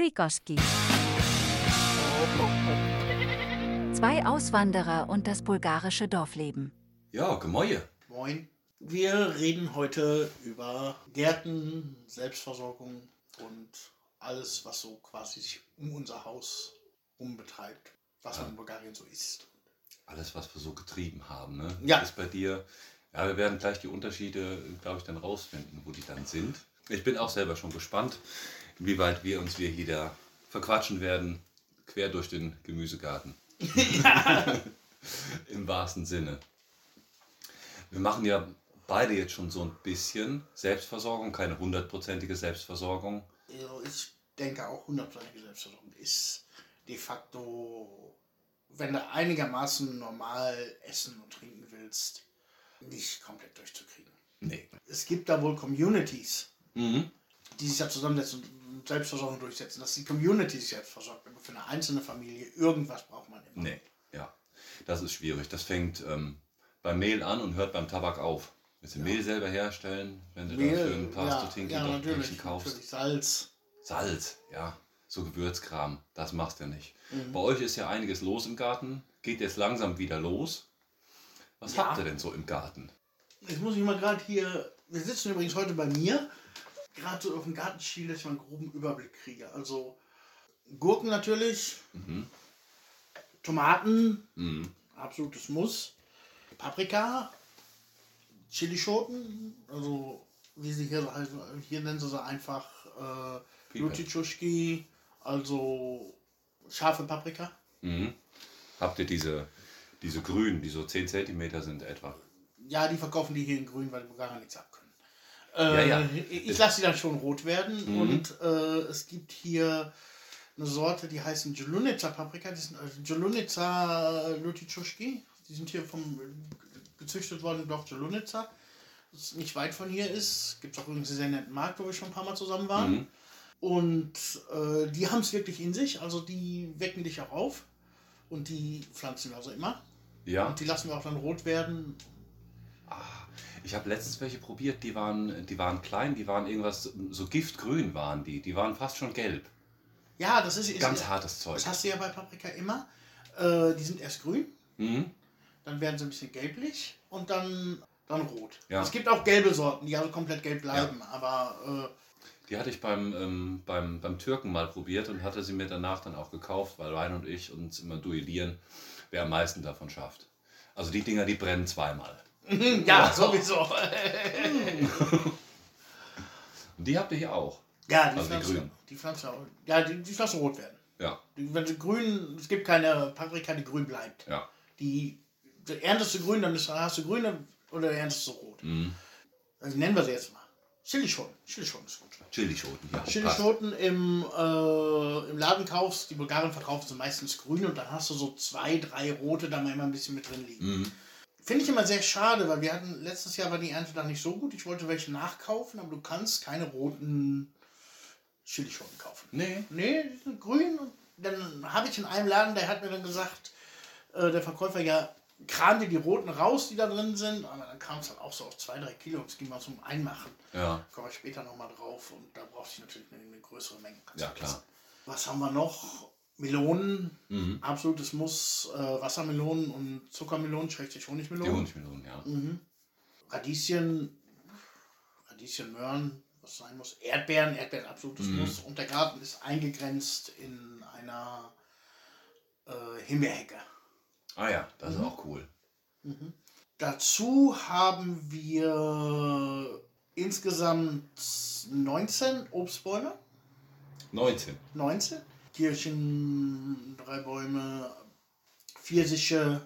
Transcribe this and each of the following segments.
Prikoski. Zwei Auswanderer und das bulgarische Dorfleben. Ja, Gemäue. Moin. Wir reden heute über Gärten, Selbstversorgung und alles, was so quasi sich um unser Haus umbetreibt, was Ja. in Bulgarien so ist. Alles, was wir so getrieben haben, ne? Ja. Ist bei dir. Ja, wir werden gleich die Unterschiede, glaube ich, dann rausfinden, wo die dann sind. Ich bin auch selber schon gespannt, inwieweit wir uns wir hier da verquatschen werden, quer durch den Gemüsegarten. Im wahrsten Sinne. Wir machen ja beide jetzt schon so ein bisschen Selbstversorgung, keine hundertprozentige Selbstversorgung. Also ich denke auch hundertprozentige Selbstversorgung ist de facto, wenn du einigermaßen normal essen und trinken willst, nicht komplett durchzukriegen. Nee. Es gibt da wohl Communities, Mhm. Die sich da zusammensetzen und Selbstversorgung durchsetzen, dass die Community sich selbst versorgt. Aber für eine einzelne Familie irgendwas braucht man immer. Nee, ja. Das ist schwierig. Das fängt ähm, beim Mehl an und hört beim Tabak auf. Willst du Mehl selber herstellen, wenn du Mehl, dafür ein paar ja, Stutinki ja, natürlich, kaufst? natürlich. Salz. Salz, ja. So Gewürzkram, das machst du nicht. Mhm. Bei euch ist ja einiges los im Garten. Geht jetzt langsam wieder los. Was Ja. habt ihr denn so im Garten? Jetzt muss ich mal gerade hier, wir sitzen übrigens heute bei mir, gerade so auf dem Gartenschiel, dass ich mal einen groben Überblick kriege. Also Gurken natürlich, Tomaten, Mhm. absolutes Muss, Paprika, Chilischoten, also wie sie hier heißen, hier nennen sie sie einfach äh, Pieper. Lutichuschki, also scharfe Paprika. Mhm. Habt ihr diese, diese grünen, die so 10 cm sind etwa? Ja, die verkaufen die hier in grün, weil die Bulgarier nichts abkönnen. Äh, Ja, ja. Ich lasse sie dann schon rot werden Mhm. und äh, es gibt hier eine Sorte, die heißen Jolunica Paprika, die sind also Jolunica Lutichuschki. Die sind hier vom gezüchtet worden im Dorf Jolunica, das nicht weit von hier ist. Gibt es auch übrigens einen sehr netten Markt, wo wir schon ein paar Mal zusammen waren. Mhm. Und äh, die haben es wirklich in sich, also die wecken dich auch auf und die pflanzen wir also immer. Ja. Und die lassen wir auch dann rot werden Ich habe letztens welche probiert, die waren, die waren klein, die waren irgendwas, so giftgrün waren die. Die waren fast schon gelb. Ja, das ist, ist Ganz hartes Zeug. Das hast du ja bei Paprika immer. Äh, die sind erst grün, Mhm. dann werden sie ein bisschen gelblich und dann, dann rot. Ja. Es gibt auch gelbe Sorten, die also komplett gelb bleiben, aber Die hatte ich beim, ähm, beim, beim Türken mal probiert und hatte sie mir danach dann auch gekauft, weil Wein und ich uns immer duellieren, wer am meisten davon schafft. Also die Dinger, die brennen zweimal. ja, sowieso. Und die habt ihr hier auch. ja, die Also die Pflanze, grünen. die Pflanze, ja, die, die Pflanze rot werden. Ja, Die, wenn sie grün, es gibt keine Paprika, die grün bleibt. ja. Die, die erntest du grün, dann ist, hast du grüne oder erntest du rot. Mhm. Also nennen wir sie jetzt mal. Chilischoten. Chilischoten ist gut. Chilischoten, ja. Chilischoten im, äh, im Laden kaufst, die Bulgaren verkaufen sie meistens grün und dann hast du so zwei, drei rote da mal immer ein bisschen mit drin liegen. Mhm. Finde ich immer sehr schade, weil wir hatten, letztes Jahr war die Ernte da nicht so gut. Ich wollte welche nachkaufen, aber du kannst keine roten Chilischoten kaufen. Nee. Nee, die sind grün. Und dann habe ich in einem Laden, der hat mir dann gesagt, äh, der Verkäufer, ja, kram dir die roten raus, die da drin sind. Aber dann kam es dann auch so auf zwei, drei Kilo. Das ging mal zum Einmachen. Ja. Komme ich später nochmal drauf und da brauchte ich natürlich eine, eine größere Menge. Kannst Ja, klar. Was haben wir noch? Melonen, Mhm. absolutes Muss. Äh, Wassermelonen und Zuckermelonen, schrägstrich Die Honigmelonen. Honigmelonen, ja. Mhm. Radieschen, Radieschen, Möhren, was sein muss. Erdbeeren, Erdbeeren, absolutes Mhm. Muss. Und der Garten ist eingegrenzt in einer äh, Himbeerhecke. Ah ja, das Mhm. ist auch cool. Dazu haben wir insgesamt 19 Obstbäume. 19. 19. Kirschen, drei Bäume, Pfirsiche,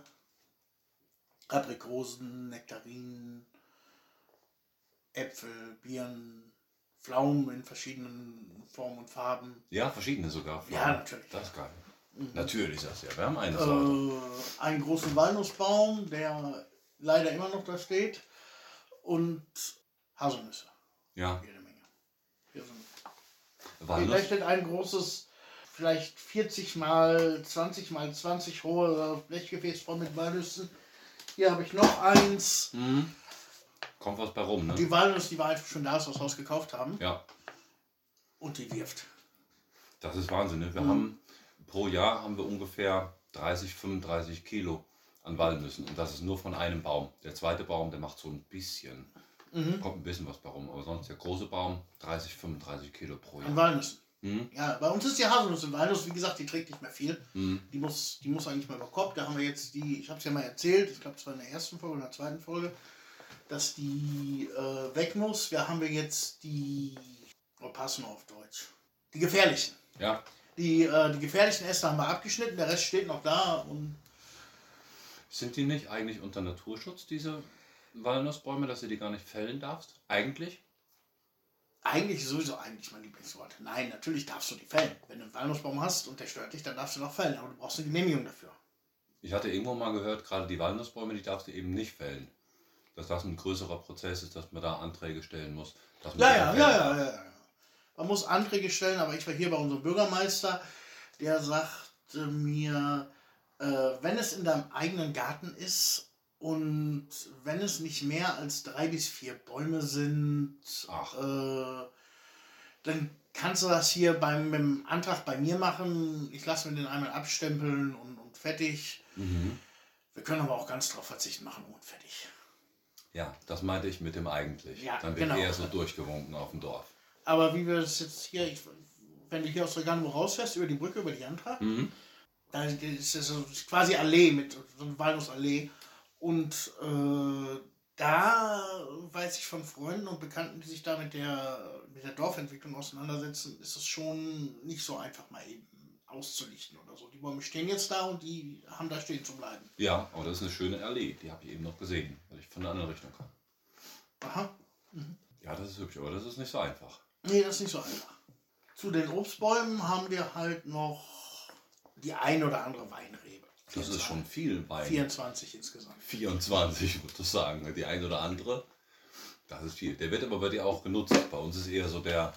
Aprikosen, Nektarinen, Äpfel, Birnen, Pflaumen in verschiedenen Formen und Farben. Ja, verschiedene sogar. Ja, natürlich. Das ist geil. Natürlich, sagst du ja. Wir haben eine Sorte. Äh, einen großen Walnussbaum, der leider immer noch da steht. Und Haselnüsse. Ja, Jede Menge. Hier sind Da Walnuss. steht ein großes, vielleicht 40 mal 20 mal 20 hohe Blechgefäß voll mit Walnüssen. Hier habe ich noch eins. Mhm. Kommt was bei rum, ne? Die Walnuss, die wir einfach schon da, wir das Haus gekauft haben. Ja. Und die wirft. Das ist Wahnsinn. Ne? Wir haben pro Jahr haben wir ungefähr 30, 35 Kilo an Walnüssen. Und das ist nur von einem Baum. Der zweite Baum, der macht so ein bisschen, kommt ein bisschen was bei rum. Aber sonst der große Baum 30, 35 Kilo pro An Jahr. Walnüssen. Mhm. Ja, bei uns ist die Haselnuss und Walnuss, wie gesagt, die trägt nicht mehr viel. Die, muss, die muss eigentlich mal über Kopf. Da haben wir jetzt die, ich habe es ja mal erzählt, ich glaube, es war in der ersten Folge oder der zweiten Folge, dass die äh, weg muss. Da haben wir jetzt die, oh, passen auf Deutsch, die gefährlichen. Ja, Die, äh, die gefährlichen Äste haben wir abgeschnitten, der Rest steht noch da und sind die nicht eigentlich unter Naturschutz, diese Walnussbäume, dass du die gar nicht fällen darfst? Eigentlich? Eigentlich sowieso eigentlich mein Lieblingswort. Nein, natürlich darfst du die fällen. Wenn du einen Walnussbaum hast und der stört dich, dann darfst du noch fällen, aber du brauchst eine Genehmigung dafür. Ich hatte irgendwo mal gehört, gerade die Walnussbäume, die darfst du eben nicht fällen. Dass das ein größerer Prozess ist, dass man da Anträge stellen muss. Ja, ja, ja, ja. ja. Man muss Anträge stellen, aber ich war hier bei unserem Bürgermeister, der sagte mir, äh, wenn es in deinem eigenen Garten ist und wenn es nicht mehr als drei bis vier Bäume sind, Ach. äh, dann kannst du das hier beim, dem Antrag bei mir machen. Ich lasse mir den einmal abstempeln und, und fertig. Mhm. Wir können aber auch ganz drauf verzichten, machen und fertig. Ja, das meinte ich mit dem eigentlich. Ja, Dann wird genau. eher so durchgewunken auf dem Dorf. Aber wie wir das jetzt hier, ich, wenn du hier aus Regano rausfährst, über die Brücke, über die Jantra, Mhm. da ist es quasi Allee mit so einer Walnussallee. Und äh, da weiß ich von Freunden und Bekannten, die sich da mit der, mit der Dorfentwicklung auseinandersetzen, ist es schon nicht so einfach mal eben auszulichten oder so. Die Bäume stehen jetzt da und die haben da stehen zu bleiben. Ja, aber das ist eine schöne Allee. Die habe ich eben noch gesehen, weil ich von der anderen Richtung kam. Aha. Ja, das ist hübsch, aber das ist nicht so einfach. Nee, das ist nicht so einfach. Zu den Obstbäumen haben wir halt noch die ein oder andere Weinrebe. Das ist schon viel Wein. 24 insgesamt. 24, würde ich sagen. Die ein oder andere. Das ist viel. Der wird aber bei dir auch genutzt. Bei uns ist eher so der,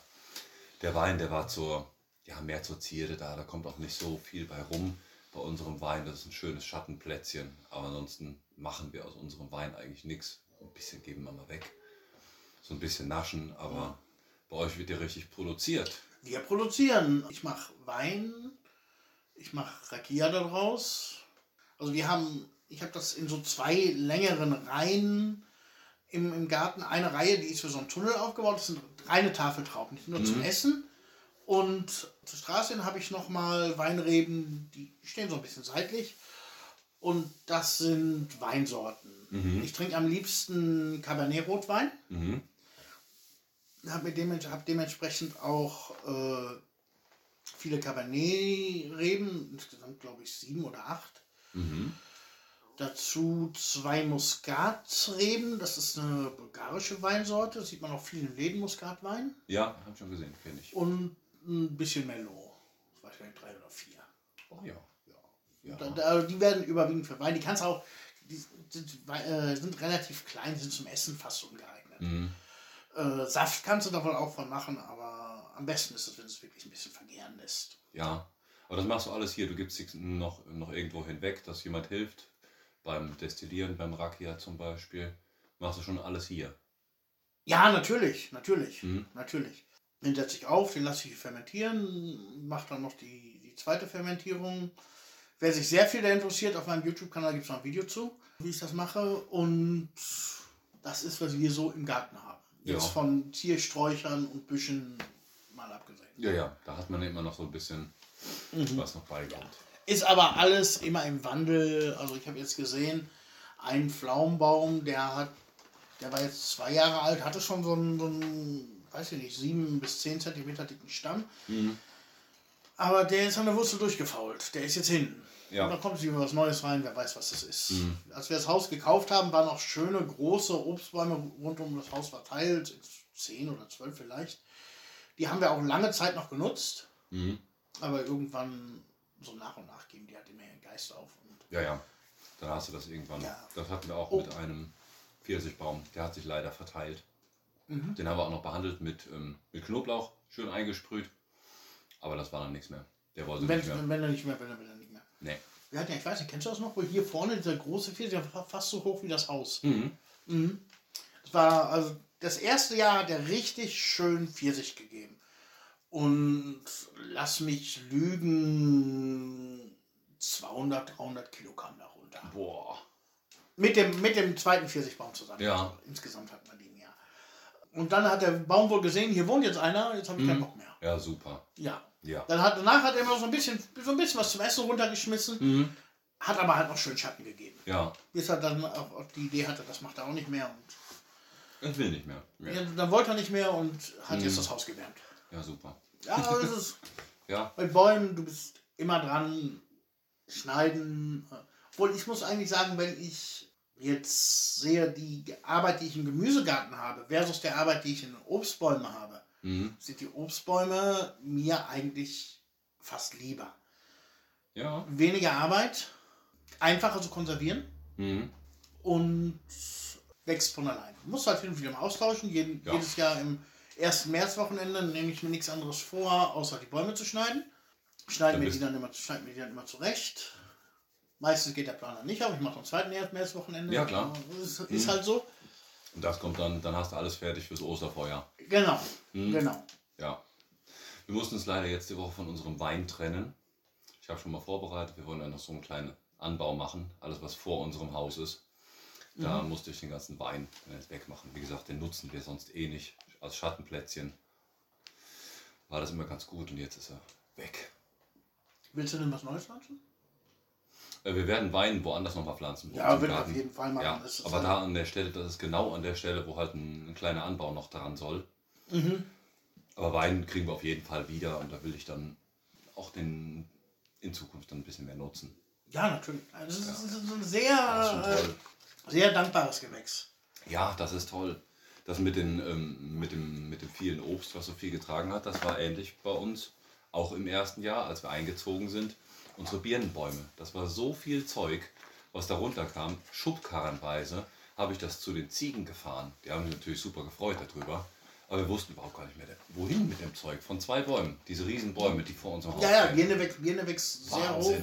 der Wein, der war zur, ja, mehr zur Zierde da. Da kommt auch nicht so viel bei rum. Bei unserem Wein, das ist ein schönes Schattenplätzchen. Aber ansonsten machen wir aus unserem Wein eigentlich nichts. Ein bisschen geben wir mal weg. So ein bisschen naschen, aber bei euch wird ja richtig produziert. Wir produzieren. Ich mache Wein, ich mache Rakia daraus. Also wir haben, ich habe das in so zwei längeren Reihen im, im Garten. Eine Reihe, die ist für so einen Tunnel aufgebaut. Das sind reine Tafeltrauben, nicht nur zum Essen. Und zur Straße hin habe ich nochmal Weinreben, die stehen so ein bisschen seitlich. Und das sind Weinsorten. Ich trinke am liebsten Cabernet-Rotwein. Mhm. habe dements hab dementsprechend auch äh, viele Cabernet-Reben, insgesamt glaube ich sieben oder acht. Mhm. Dazu zwei Muskatreben, das ist eine bulgarische Weinsorte, das sieht man auch viel in Läden, Muskatwein. Ja, habe ich schon gesehen, kenne ich. Und ein bisschen Merlot, ich weiß gar nicht, drei oder vier. Oh ja. ja. Da, da, die werden überwiegend für Wein, die kannst auch, die sind, äh, sind relativ klein, sind zum Essen fast ungeeignet. Mhm. Äh, Saft kannst du davon auch von machen, aber am besten ist es, wenn es wirklich ein bisschen vergären lässt. Ja, aber das machst du alles hier. Du gibst dich noch, noch irgendwo hinweg, dass jemand hilft. Beim Destillieren, beim Rakia zum Beispiel. Machst du schon alles hier. Ja, natürlich, natürlich, Mhm. natürlich. Den setze ich auf, den lasse ich fermentieren, mache dann noch die, die zweite Fermentierung. Wer sich sehr viel da interessiert, auf meinem YouTube-Kanal gibt es noch ein Video zu, wie ich das mache. Und das ist, was wir so im Garten haben. Jetzt Ja. von Ziersträuchern und Büschen mal abgesehen. Ja, ja, da hat man immer noch so ein bisschen, was noch beikommt. Ist aber alles immer im Wandel. Also ich habe jetzt gesehen, ein Pflaumenbaum, der hat, der war jetzt zwei Jahre alt, hatte schon so einen, so einen weiß ich nicht, sieben bis zehn Zentimeter dicken Stamm. Aber der ist an der Wurzel durchgefault. Der ist jetzt hinten. Ja. Und da kommt wieder was Neues rein, wer weiß, was das ist. Als wir das Haus gekauft haben, waren noch schöne große Obstbäume rund um das Haus verteilt. Zehn oder zwölf vielleicht. Die haben wir auch lange Zeit noch genutzt. Mhm. Aber irgendwann so nach und nach geben die halt immer ihren Geist auf. Und Ja, ja. Dann hast du das irgendwann. Ja. Das hatten wir auch Oh. mit einem Pfirsichbaum. Der hat sich leider verteilt. Mhm. Den haben wir auch noch behandelt mit, ähm, mit Knoblauch, schön eingesprüht. Aber das war dann nichts mehr. Der wollte wenn, nicht mehr. wenn er nicht mehr, wenn er, wenn er nicht mehr. Nee. Wir hatten ja, ich weiß nicht, kennst du das noch, wo hier vorne dieser große Pfirsich, der war fast so hoch wie das Haus. Mhm. Das war, also das erste Jahr hat er richtig schön Pfirsich gegeben. Und lass mich lügen, 200, 300 Kilo kam da runter. Boah. Mit dem, mit dem zweiten Pfirsichbaum zusammen. Ja. Also insgesamt hatten wir den ja. Und dann hat der Baum wohl gesehen, hier wohnt jetzt einer, jetzt habe ich keinen Mhm. Bock mehr. Ja, super. Ja. Ja. Dann hat, danach hat er immer so ein bisschen, so ein bisschen was zum Essen runtergeschmissen, Mhm. hat aber halt noch schön Schatten gegeben. Ja. Bis er dann auch auch die Idee hatte, das macht er auch nicht mehr. Und Ich will nicht mehr. Ja, ja, dann wollte er nicht mehr und hat Mhm. jetzt das Haus gewärmt. Ja super. Ja, aber das ist Ja. bei Bäumen, du bist immer dran, schneiden. Obwohl, ich muss eigentlich sagen, wenn ich jetzt sehe, die Arbeit, die ich im Gemüsegarten habe, versus der Arbeit, die ich in den Obstbäumen habe, Mhm. sind die Obstbäume mir eigentlich fast lieber. Ja. Weniger Arbeit, einfacher zu konservieren Mhm. und wächst von allein. Du musst halt hin und wieder mal austauschen. Jeden, Ja. Jedes Jahr im ersten Märzwochenende nehme ich mir nichts anderes vor, außer die Bäume zu schneiden. Schneiden bist- die dann immer, schneiden mir die dann immer zurecht. Meistens geht der Planer nicht auf. Ich mache am zweiten Märzwochenende. Ja, klar. Ist, ist Mhm. halt so. Und das kommt dann, dann hast du alles fertig fürs Osterfeuer. Genau. Mhm. Genau. Ja. Wir mussten uns leider jetzt die Woche von unserem Wein trennen. Ich habe schon mal vorbereitet, wir wollen dann noch so einen kleinen Anbau machen. Alles, was vor unserem Haus ist. Da Mhm. musste ich den ganzen Wein jetzt wegmachen. Wie gesagt, den nutzen wir sonst eh nicht. Als Schattenplätzchen war das immer ganz gut und jetzt ist er weg. Willst du denn was Neues pflanzen? Äh, Wir werden Wein woanders nochmal pflanzen. Ja, Garten. auf jeden Fall machen. Ja, aber halt- da an der Stelle, das ist genau an der Stelle, wo halt ein, ein kleiner Anbau noch daran soll. Mhm. Aber Wein kriegen wir auf jeden Fall wieder und da will ich dann auch den in Zukunft dann ein bisschen mehr nutzen. Ja, natürlich. Also das Ja. ist, das ist ein sehr, äh, sehr dankbares Gewächs. Ja, das ist toll. Das mit, den, ähm, mit, dem, mit dem vielen Obst, was so viel getragen hat, das war ähnlich bei uns. Auch im ersten Jahr, als wir eingezogen sind. Unsere Birnenbäume. Das war so viel Zeug, was da runterkam. Schubkarrenweise habe ich das zu den Ziegen gefahren. Die haben sich natürlich super gefreut darüber. Aber wir wussten überhaupt gar nicht mehr, wohin mit dem Zeug. Von zwei Bäumen. Diese riesen Bäume, die vor unserem Haus Ja, ja. Birne wächst, Birne wächst sehr hoch.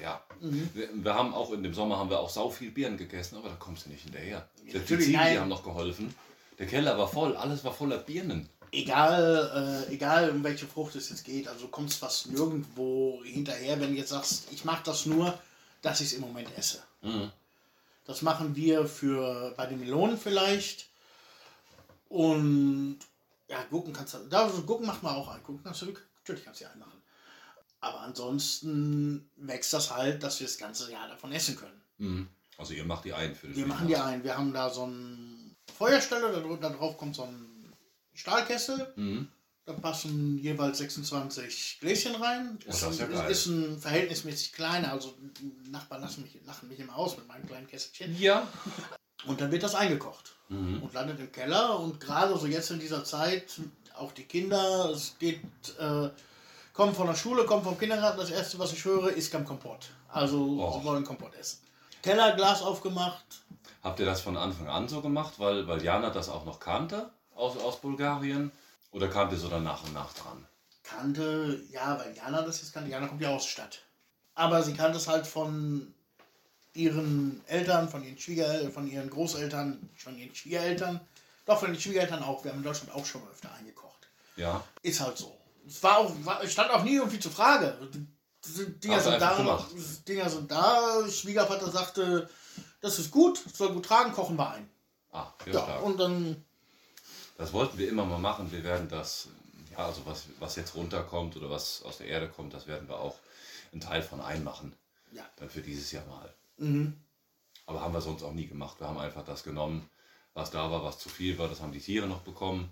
Ja. Mhm. Wir, wir haben auch in dem Sommer haben wir auch sau viel Birnen gegessen, aber da kommst du nicht hinterher. Ja, die Ziegen, die nein. haben noch geholfen. Der Keller war voll, alles war voller Birnen. egal, äh, egal um welche Frucht es jetzt geht, also du kommst fast nirgendwo hinterher, wenn du jetzt sagst, ich mache das nur, dass ich es im Moment esse. Mhm. Das machen wir für bei den Melonen vielleicht. Und ja, Gurken kannst du. Da, also Gurken macht man auch ein. Gurken kannst du natürlich kannst du ja einmachen. Aber ansonsten wächst das halt, dass wir das ganze Jahr davon essen können. Mhm. Also ihr macht die ein für das Wir machen die ein. Wir haben da so eine Feuerstelle, da, dr- da drauf kommt so ein Stahlkessel. Mhm. Da passen jeweils 26 Gläschen rein. Oh, das ist ja ein, geil. ist ein verhältnismäßig kleiner, also Nachbarn lassen mich, lachen mich immer aus mit meinem kleinen Kästchen. Ja. Und dann wird das eingekocht Mhm. und landet im Keller. Und gerade so jetzt in dieser Zeit, auch die Kinder, es geht, äh, kommen von der Schule, kommen vom Kindergarten. Das erste, was ich höre, ist kein Kompott. Also Oh. sie wollen Kompott essen. Keller, Glas aufgemacht. Habt ihr das von Anfang an so gemacht, weil, weil Jana das auch noch kannte aus, aus Bulgarien? Oder kamt ihr so dann nach und nach dran? Kannte, ja, weil Jana das jetzt kannte. Jana kommt ja aus der Stadt. Aber sie kannte es halt von ihren Eltern, von ihren Schwiegereltern, von ihren Großeltern, von ihren Schwiegereltern. Doch, von den Schwiegereltern auch. Wir haben in Deutschland auch schon mal öfter eingekocht. Ja. Ist halt so. Es war auch, war, stand auch nie irgendwie zur Frage. Die Dinger sind da. Dinger sind da. Schwiegervater sagte, das ist gut, soll gut tragen, kochen wir ein. Ah, ja, Ja, stark. und dann, Das wollten wir immer mal machen. Wir werden das, ja, also was, was jetzt runterkommt oder was aus der Erde kommt, das werden wir auch einen Teil von einmachen. ja. Dann für dieses Jahr mal. Mhm. Aber haben wir sonst auch nie gemacht. Wir haben einfach das genommen, was da war, was zu viel war. Das haben die Tiere noch bekommen.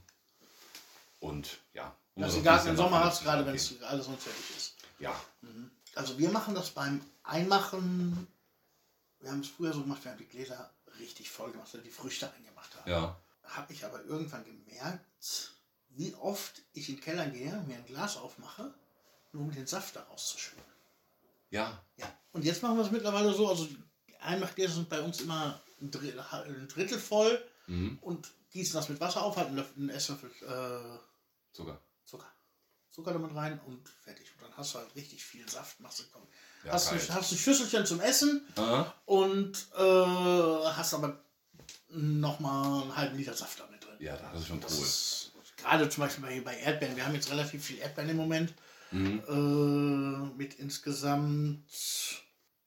Und ja. um du gar keinen Sommer hast, gerade wenn es alles sonst fertig ist. Ja. Also wir machen das beim Einmachen, wir haben es früher so gemacht, wir haben die Gläser richtig voll gemacht, weil die Früchte eingemacht haben. Ja. Habe ich aber irgendwann gemerkt, wie oft ich in den Keller gehe, mir ein Glas aufmache, nur um den Saft da rauszuschütten. Ja. Ja. Und jetzt machen wir es mittlerweile so, also die Einmachgläser sind bei uns immer ein Drittel, ein Drittel voll Mhm. und gießen das mit Wasser auf, halten einen Esslöffel äh, Sogar. Zucker. Zucker damit rein und fertig. Und dann hast du halt richtig viel Saft, machst du kommen. Ja, hast, ein, hast ein Schüsselchen zum Essen Aha. und äh, hast aber nochmal einen halben Liter Saft damit drin. Ja, das ist schon Das cool. ist gerade zum Beispiel bei, bei Erdbeeren, wir haben jetzt relativ viel Erdbeeren im Moment. Mhm. Äh, mit insgesamt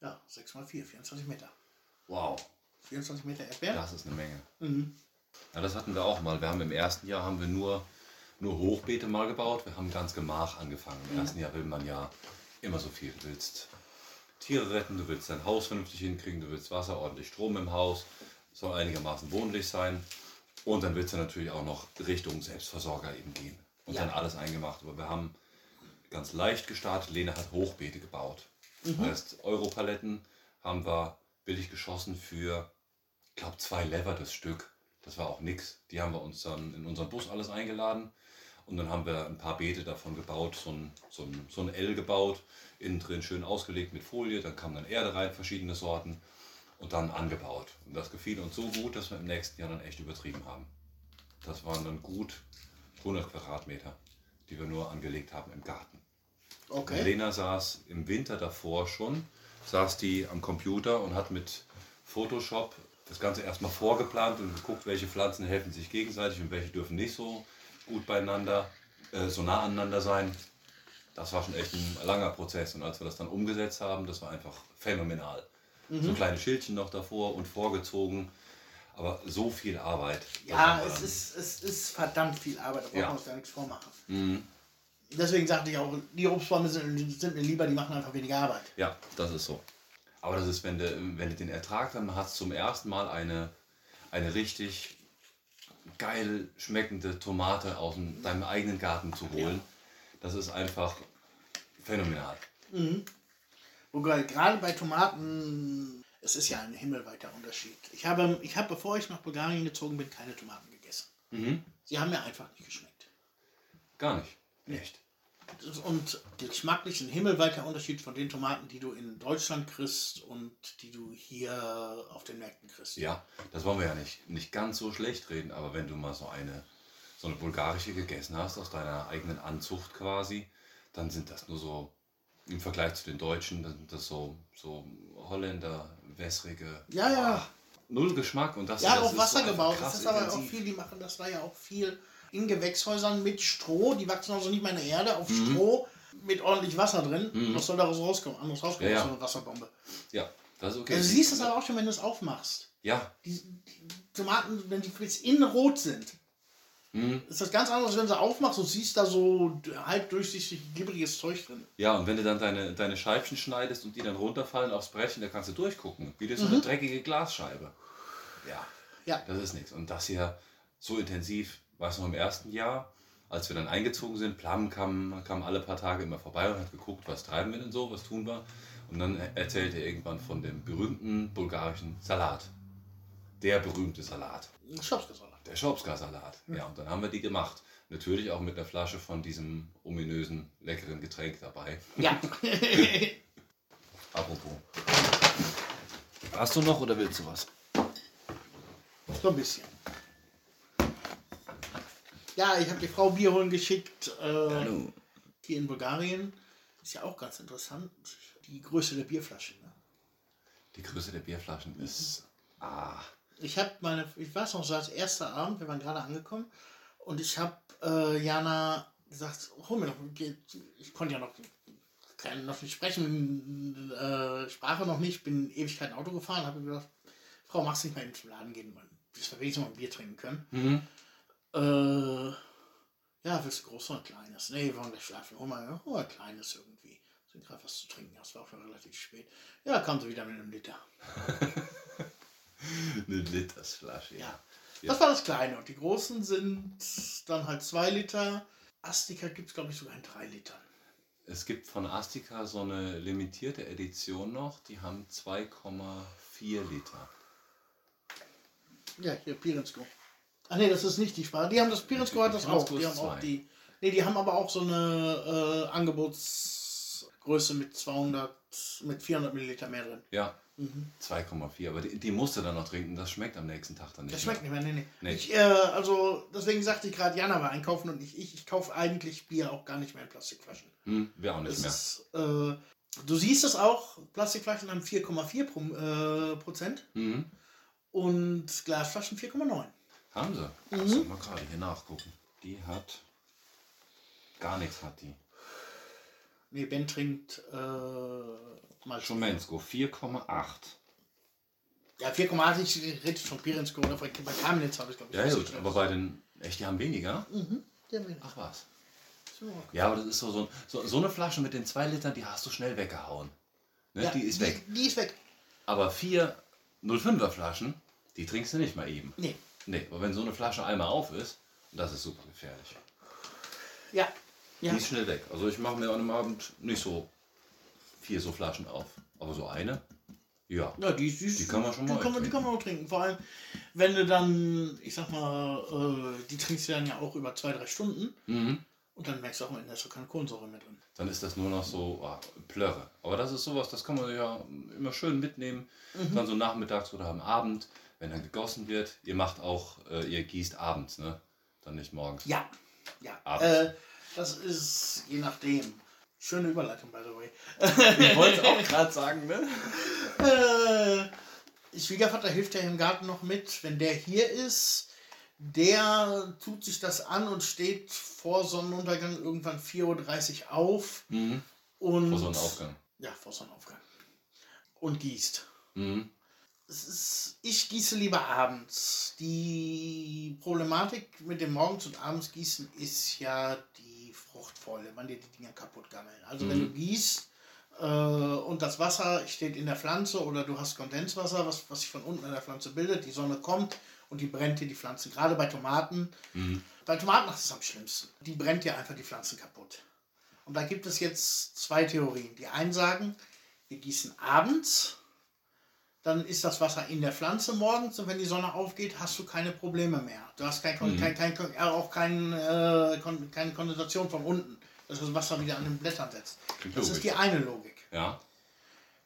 ja, 6 mal 4, 24 Meter. Wow, 24 Meter Erdbeeren. das ist eine Menge. Mhm. Ja, das hatten wir auch mal. Wir haben im ersten Jahr haben wir nur, nur Hochbeete mal gebaut. Wir haben ganz gemach angefangen. Im ersten Jahr will man ja immer so viel. Du willst Tiere retten, du willst dein Haus vernünftig hinkriegen, du willst Wasser, ordentlich Strom im Haus, soll einigermaßen wohnlich sein. Und dann willst du natürlich auch noch Richtung Selbstversorger eben gehen. Und Ja. dann alles eingemacht. Aber wir haben ganz leicht gestartet. Lena hat Hochbeete gebaut. Das heißt, Europaletten haben wir billig geschossen für, ich glaube, zwei Lever das Stück. Das war auch nix. Die haben wir uns dann in unseren Bus alles eingeladen. Und dann haben wir ein paar Beete davon gebaut, so ein, so ein, so ein L gebaut, innen drin schön ausgelegt mit Folie, dann kam dann Erde rein, verschiedene Sorten und dann angebaut. Und das gefiel uns so gut, dass wir im nächsten Jahr dann echt übertrieben haben. Das waren dann gut 100 Quadratmeter, die wir nur angelegt haben im Garten. Okay. Lena saß im Winter davor schon, saß die am Computer und hat mit Photoshop das Ganze erstmal vorgeplant und geguckt, welche Pflanzen helfen sich gegenseitig und welche dürfen nicht so gut beieinander, äh, so nah aneinander sein. Das war schon echt ein langer Prozess und als wir das dann umgesetzt haben, das war einfach phänomenal. So kleine Schildchen noch davor und vorgezogen, aber so viel Arbeit. Ja, es ist, es ist verdammt viel Arbeit, da brauchen Ja. wir uns gar nichts vormachen. Mhm. Deswegen sagte ich auch, die Obstbäume sind, sind mir lieber, die machen einfach weniger Arbeit. Ja, das ist so. Aber das ist, wenn du, wenn du den Ertrag dann hast, zum ersten Mal eine, eine richtig geil schmeckende Tomate aus dem, deinem eigenen Garten zu holen, das ist einfach phänomenal. Wobei gerade bei Tomaten, es ist ja ein himmelweiter Unterschied. Ich habe, ich habe, bevor ich nach Bulgarien gezogen bin, keine Tomaten gegessen. Mhm. Sie haben mir einfach nicht geschmeckt. Gar nicht. Echt. Und geschmacklich ein himmelweiter Unterschied von den Tomaten, die du in Deutschland kriegst und die du hier auf den Märkten kriegst. Ja, das wollen wir ja nicht, nicht ganz so schlecht reden, aber wenn du mal so eine, so eine bulgarische gegessen hast, aus deiner eigenen Anzucht quasi, dann sind das nur so, im Vergleich zu den Deutschen, dann sind das so, so Holländer, wässrige, Ja, ja. null Geschmack und das, Ja, das auf ist Wasser so gebaut. Das ist aber auch intensiv. viel, die machen das da ja auch viel in Gewächshäusern mit Stroh. Die wachsen also nicht mehr in der Erde, auf Mhm. Stroh mit ordentlich Wasser drin. Was soll daraus rauskommen? Anderes rauskommen Ja, ja. einer Wasserbombe. Ja, das ist okay. Du siehst es aber auch schon, wenn du es aufmachst. Ja, Die, die Tomaten, wenn die bis innen rot sind, Mhm. ist das ganz anders, wenn du aufmachst und siehst da so halb durchsichtig glibberiges Zeug drin. ja, und wenn du dann deine, deine Scheibchen schneidest und die dann runterfallen aufs Brettchen, da kannst du durchgucken, wie durch so eine dreckige Glasscheibe. Ja, Mhm. Ja. das ist nichts. Und das hier so intensiv, war es noch im ersten Jahr, als wir dann eingezogen sind, Plum kam, kam alle paar Tage immer vorbei und hat geguckt, was treiben wir denn so, was tun wir. Und dann erzählte er irgendwann von dem berühmten bulgarischen Salat. Der berühmte Salat. Schopskasalat. Der Schopska-Salat. Ja, und dann haben wir die gemacht. Natürlich auch mit einer Flasche von diesem ominösen, leckeren Getränk dabei. Ja. Apropos. Hast du noch oder willst du was? so ein bisschen. Ja, ich habe die Frau Bier holen geschickt. Äh, hier in Bulgarien. Ist ja auch ganz interessant. Die Größe der Bierflasche. Ne? Die Größe der Bierflaschen ist. Ah. Ich habe meine, ich weiß noch, so als erster Abend, wir waren gerade angekommen, und ich habe äh, Jana gesagt, hol mir noch, ich konnte ja noch, kann noch nicht sprechen, äh, Sprache noch nicht, bin Ewigkeiten Auto gefahren, habe gesagt, Frau, du nicht mal in den Laden gehen, bis wir wenigstens mal ein Bier trinken können. Mhm. Äh, ja, willst du groß oder kleines? Nee, wir wollen gleich schlafen. Hol mal, hol mal kleines irgendwie. Sind gerade was zu trinken. Das war auch schon relativ spät. Ja, kam sie wieder mit einem Liter. Eine Litersflasche. Ja. Das war das Kleine. Und die Großen sind dann halt zwei Liter. Astika gibt es, glaube ich, sogar in drei Litern. Es gibt von Astika so eine limitierte Edition noch. Die haben 2,4 Liter. Ja, hier Pirinsko. Ach nee, das ist nicht die Sprache. Die haben das Pirinsko hat das auch. Die haben auch die. Nee, die haben aber auch so eine äh, Angebotsgröße mit 200, mit 400 Milliliter mehr drin. Ja. 2,4. Aber die, die musst du dann noch trinken. Das schmeckt am nächsten Tag dann nicht. Das schmeckt nicht mehr, nee, nee. Nee. Ich, äh, also, deswegen sagte ich gerade, Jana war einkaufen und nicht ich. Ich kaufe eigentlich Bier auch gar nicht mehr in Plastikflaschen. Hm, wir auch nicht Das mehr. ist, äh, du siehst es auch, Plastikflaschen haben 4,4 Pro, äh, Prozent Mhm. und Glasflaschen 4,9. Haben sie. Mhm. Soll mal gerade hier nachgucken. Die hat. Gar nichts hat die. Nee, Ben trinkt äh, mal. Schumensko 4,8. Ja, 4,8, ich rede schon Pirinsko oder bei bei Kamenitz habe ich glaube ich. Ja, gut, aber bei den. Echt, die haben weniger? Mhm, der will. Ach was. So. Ja, aber das ist so, so, so, so eine Flasche mit den zwei Litern, die hast du schnell weggehauen. Ne? Ja, die ist weg. Die, die ist weg. Aber vier 05er Flaschen, die trinkst du nicht mal eben. Nee. Nee, aber wenn so eine Flasche einmal auf ist, das ist super gefährlich. Ja. Ja. Die ist schnell weg. Also ich mache mir an einem Abend nicht so vier so Flaschen auf. Aber so eine, ja. Ja, die, die, Die kann man schon die mal kann man, die kann man auch trinken. Vor allem, wenn du dann, ich sag mal, äh, die trinkst du dann ja auch über zwei, drei Stunden. Mhm. Und dann merkst du auch Ende, da ist doch keine Kohlensäure mehr drin. Dann ist das nur noch so ah, Plörre. Aber das ist sowas, das kann man ja immer schön mitnehmen. Mhm. Dann so nachmittags oder am Abend, wenn dann gegossen wird. Ihr macht auch, äh, ihr gießt abends, ne? Dann nicht morgens. Ja. Ja. Äh, das ist je nachdem. Schöne Überleitung, by the way. Ich wollte auch gerade sagen, ne? Äh, Schwiegervater hilft ja im Garten noch mit. Wenn der hier ist, der tut sich das an und steht vor Sonnenuntergang irgendwann 4.30 Uhr auf. Mhm. Und Vor Sonnenaufgang. Ja, vor Sonnenaufgang. Und gießt. Mhm. Ist, ich gieße lieber abends. Die Problematik mit dem Morgens und abends gießen ist ja die Fruchtfäule, wann dir die Dinger kaputt gammeln. Also wenn du gießt äh, und das Wasser steht in der Pflanze oder du hast Kondenswasser, was, was sich von unten in der Pflanze bildet, die Sonne kommt und die brennt dir die Pflanzen. Gerade bei Tomaten. Bei Tomaten ist es am schlimmsten. Die brennt dir einfach die Pflanzen kaputt. Und da gibt es jetzt zwei Theorien. Die einen sagen, wir gießen abends dann ist das Wasser in der Pflanze morgens und wenn die Sonne aufgeht, hast du keine Probleme mehr. Du hast kein, Mhm. kein, kein, äh, auch kein, äh, kon, keine Kondensation von unten, dass das Wasser wieder an den Blättern setzt. Klingt Das ist logisch. die eine Logik. Ja.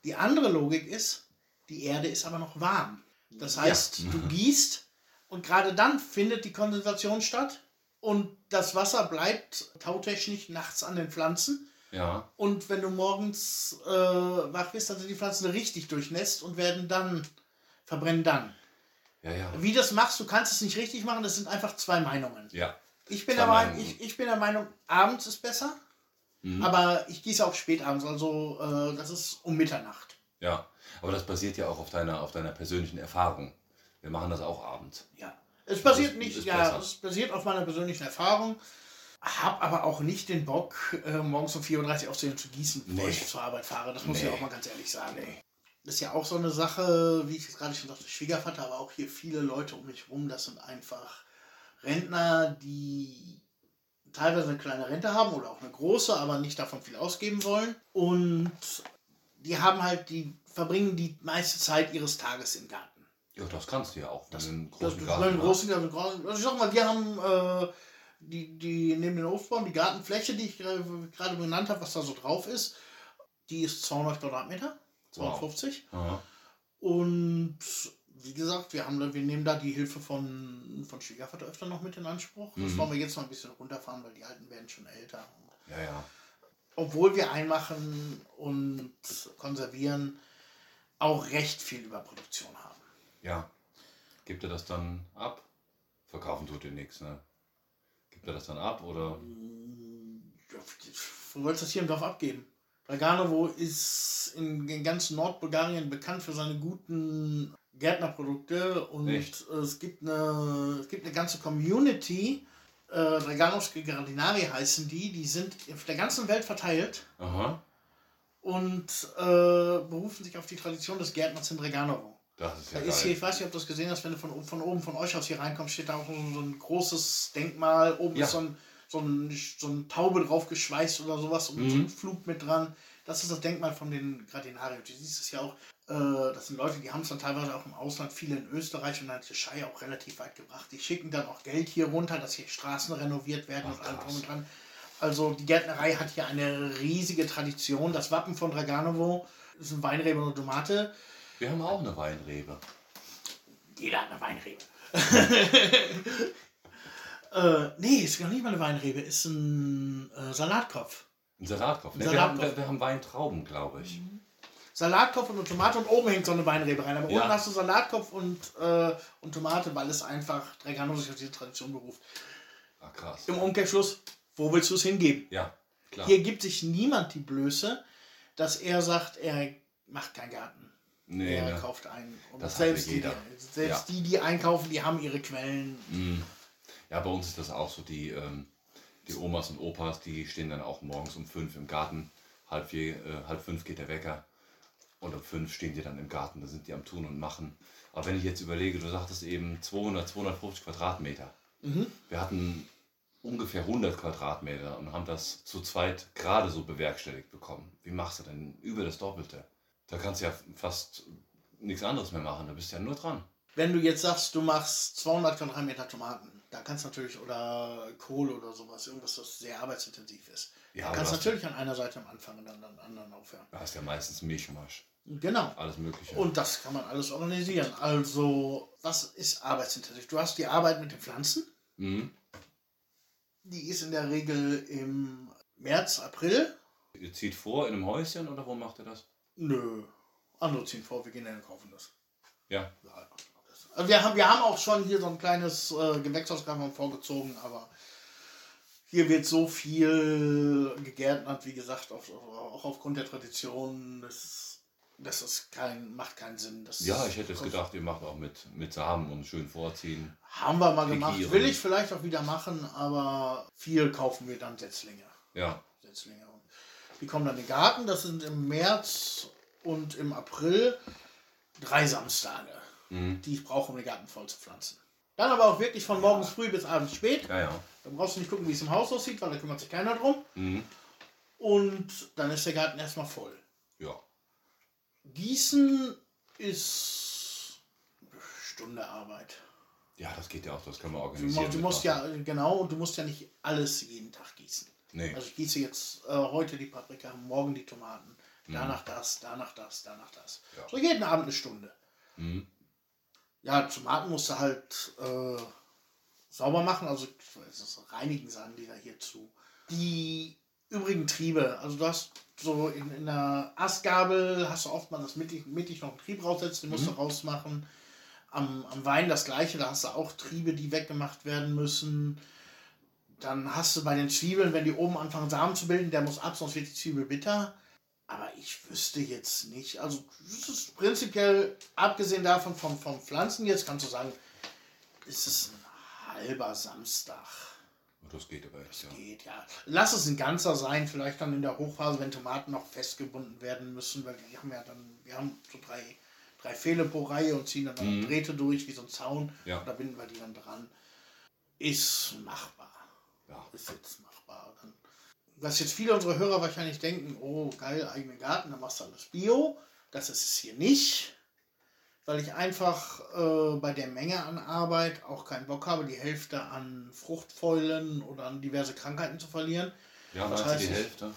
Die andere Logik ist, die Erde ist aber noch warm. Das heißt, du gießt und gerade dann findet die Kondensation statt und das Wasser bleibt tautechnisch nachts an den Pflanzen. Ja. Und wenn du morgens äh, wach wirst, dann sind die Pflanzen richtig durchnässt und werden dann, verbrennen dann. Ja, ja. Wie das machst, du kannst es nicht richtig machen, das sind einfach zwei Meinungen. Ja. Ich bin, der Meinung, ich, ich bin der Meinung, abends ist besser, Mhm. aber ich gieße auch spät abends, also äh, das ist um Mitternacht. Ja. Aber das basiert ja auch auf deiner, auf deiner persönlichen Erfahrung. Wir machen das auch abends. Ja. Es basiert nicht, ja, besser. es basiert auf meiner persönlichen Erfahrung. Hab aber auch nicht den Bock, äh, morgens um 4.30 Uhr aufzustehen zu gießen, bevor Nee. ich zur Arbeit fahre. Das muss ich Nee. auch mal ganz ehrlich sagen. Das ist ja auch so eine Sache, wie ich jetzt gerade schon sagte, Schwiegervater, aber auch hier viele Leute um mich rum, das sind einfach Rentner, die teilweise eine kleine Rente haben oder auch eine große, aber nicht davon viel ausgeben wollen. Und die haben halt, die verbringen die meiste Zeit ihres Tages im Garten. Ja, das kannst du ja auch. du einen Das großen ist Garten ein hast. großen, also großen- also ich sag mal, wir haben äh, die, die neben den Obstbaum, die Gartenfläche, die ich gerade benannt habe, was da so drauf ist, die ist 200 Quadratmeter, 250. Aha. Und wie gesagt, wir, haben wir nehmen da die Hilfe von, von Schwiegervater öfter noch mit in Anspruch. Das Mhm. wollen wir jetzt noch ein bisschen runterfahren, weil die Alten werden schon älter. Ja, ja. Obwohl wir einmachen und konservieren, auch recht viel Überproduktion haben. Ja. Gibt er das dann ab? Verkaufen tut ihr nichts, ne? Gibt er das dann ab oder? Wo wolltest du das hier im Dorf abgeben? Draganovo ist in, in ganz Nordbulgarien bekannt für seine guten Gärtnerprodukte und Echt? es gibt eine, es gibt eine ganze Community, äh, Draganovske Gardinari heißen die, die sind auf der ganzen Welt verteilt Aha. und äh, berufen sich auf die Tradition des Gärtners in Draganovo. Das ist Da ja ist hier, ich weiß nicht, ob du das gesehen hast, wenn du von, von oben von euch aus hier reinkommst, steht da auch so, ein großes Denkmal. Oben Ja. ist so ein, so, ein, so ein Taube drauf geschweißt oder sowas und Mhm. so ein Flug mit dran. Das ist das Denkmal von den Gradinari. Du siehst es ja auch, äh, das sind Leute, die haben es dann teilweise auch im Ausland, viele in Österreich und in der Türkei auch relativ weit gebracht. Die schicken dann auch Geld hier runter, dass hier Straßen renoviert werden Ach, und allem krass. drum und dran. Also die Gärtnerei hat hier eine riesige Tradition. Das Wappen von Draganovo ist ein Weinrebe und Tomate. Wir haben auch eine Weinrebe. Jeder hat eine Weinrebe. äh, nee, ist noch nicht mal eine Weinrebe, ist ein äh, Salatkopf. Ein Salatkopf. Ne? Ein Wir, haben, Salatkopf. wir, haben Weintrauben, glaube ich. Salatkopf und eine Tomate und oben hängt so eine Weinrebe rein. Aber Ja. unten hast du Salatkopf und, äh, und Tomate, weil es einfach Dregano sich auf diese Tradition beruft. Ah, krass. Im Umkehrschluss, wo willst du es hingeben? Ja, klar. Hier gibt sich niemand die Blöße, dass er sagt, er macht keinen Garten. Nee, er ne? kauft einen. Und Das selbst die, selbst Ja. die, die einkaufen, die haben ihre Quellen. Mm. Ja, bei uns ist das auch so. Die, ähm, die Omas und Opas, die stehen dann auch morgens um fünf im Garten. Halb, vier, äh, halb fünf geht der Wecker. Und um fünf stehen die dann im Garten. Da sind die am Tun und Machen. Aber wenn ich jetzt überlege, du sagtest eben 200, 250 Quadratmeter. Wir hatten ungefähr 100 Quadratmeter und haben das zu zweit gerade so bewerkstelligt bekommen. Wie machst du denn über das Doppelte? Da kannst du ja fast nichts anderes mehr machen. Da bist du ja nur dran. Wenn du jetzt sagst, du machst 200 Quadratmeter Tomaten, da kannst du natürlich, oder Kohl oder sowas, irgendwas, das sehr arbeitsintensiv ist. Ja, da kannst du natürlich an einer Seite am Anfang und dann an der anderen aufhören. Da hast du ja meistens Mischmasch. Genau. Alles Mögliche. Und das kann man alles organisieren. Also, was ist arbeitsintensiv? Du hast die Arbeit mit den Pflanzen. Mhm. Die ist in der Regel im März, April. Ihr zieht vor in einem Häuschen oder wo macht ihr das? Nö. Andere ziehen vor, wir gehen dann und kaufen das. Ja. Ja, das- Also wir, haben, wir haben auch schon hier so ein kleines äh, Gewächshaus gerade mal vorgezogen, aber hier wird so viel gegärtnert, wie gesagt, auf, auch aufgrund der Tradition. Das, das ist kein, macht keinen Sinn. Das Ja, ich hätte jetzt gedacht, ihr macht auch mit, mit Samen und schön vorziehen. Haben wir mal gemacht. Will ich vielleicht auch wieder machen, aber viel kaufen wir dann Setzlinge. Ja. Setzlinge. Die kommen dann in den Garten. Das sind im März und im April drei Samstage, Mhm. die ich brauche, um den Garten voll zu pflanzen. Dann aber auch wirklich von morgens früh bis abends spät. Ja, ja. Da brauchst du nicht gucken, wie es im Haus aussieht, weil da kümmert sich keiner drum. Mhm. Und dann ist der Garten erstmal voll. Ja. Gießen ist eine Stunde Arbeit. Ja, das geht ja auch, das können wir organisieren. du musst ja, genau, und du musst ja nicht alles jeden Tag gießen. Nee. Also ich gieße jetzt äh, heute die Paprika, morgen die Tomaten, danach das, danach das, danach das. Ja. So jeden Abend eine Stunde. Mhm. Ja, Tomaten musst du halt äh, sauber machen, also reinigen sagen die da hierzu. Die übrigen Triebe, also du hast so in, in der Astgabel hast du oft mal das mittig, mittig noch einen Trieb raussetzt, den musst du rausmachen. Am, am Wein das gleiche, da hast du auch Triebe, die weggemacht werden müssen. Dann hast du bei den Zwiebeln, wenn die oben anfangen Samen zu bilden, der muss ab, sonst wird die Zwiebel bitter. Aber ich wüsste jetzt nicht. Also das ist prinzipiell, abgesehen davon vom, vom Pflanzen jetzt, kannst du sagen, ist es ein halber Samstag. Das geht aber echt, ja. Geht, ja. Lass es ein ganzer sein, vielleicht dann in der Hochphase, wenn Tomaten noch festgebunden werden müssen, weil die haben ja dann, wir haben so drei, drei Pfähle pro Reihe und ziehen dann, dann Drähte durch, wie so ein Zaun. Ja. Da binden wir die dann dran. Ist machbar. Ja. Ist jetzt machbar. Dann, was jetzt viele unserer Hörer wahrscheinlich denken, oh geil, eigenen Garten, dann machst du alles Bio. Das ist es hier nicht. Weil ich einfach äh, bei der Menge an Arbeit auch keinen Bock habe, die Hälfte an Fruchtfäulen oder an diverse Krankheiten zu verlieren. Ja, Das heißt, die Hälfte?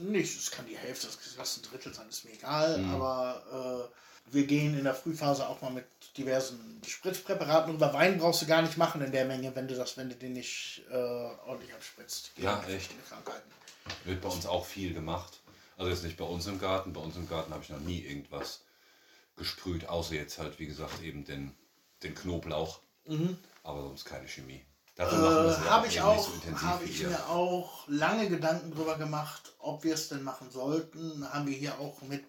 Nicht, es kann die Hälfte, das lass ein Drittel sein, ist mir egal, Mhm. aber äh, wir gehen in der Frühphase auch mal mit diversen Spritzpräparaten. Über Wein brauchst du gar nicht machen in der Menge, wenn du das, wenn du den nicht äh, ordentlich abspritzt. Ja, echt. Krankheiten. Wird bei uns auch viel gemacht. Also jetzt nicht bei uns im Garten. Bei uns im Garten habe ich noch nie irgendwas gesprüht, außer jetzt halt, wie gesagt, eben den, den Knoblauch. Aber sonst keine Chemie. Dafür machen wir Mhm. Äh, es ja habe ich auch, so intensiv habe ich mir auch lange Gedanken drüber gemacht, ob wir es denn machen sollten. Haben wir hier auch mit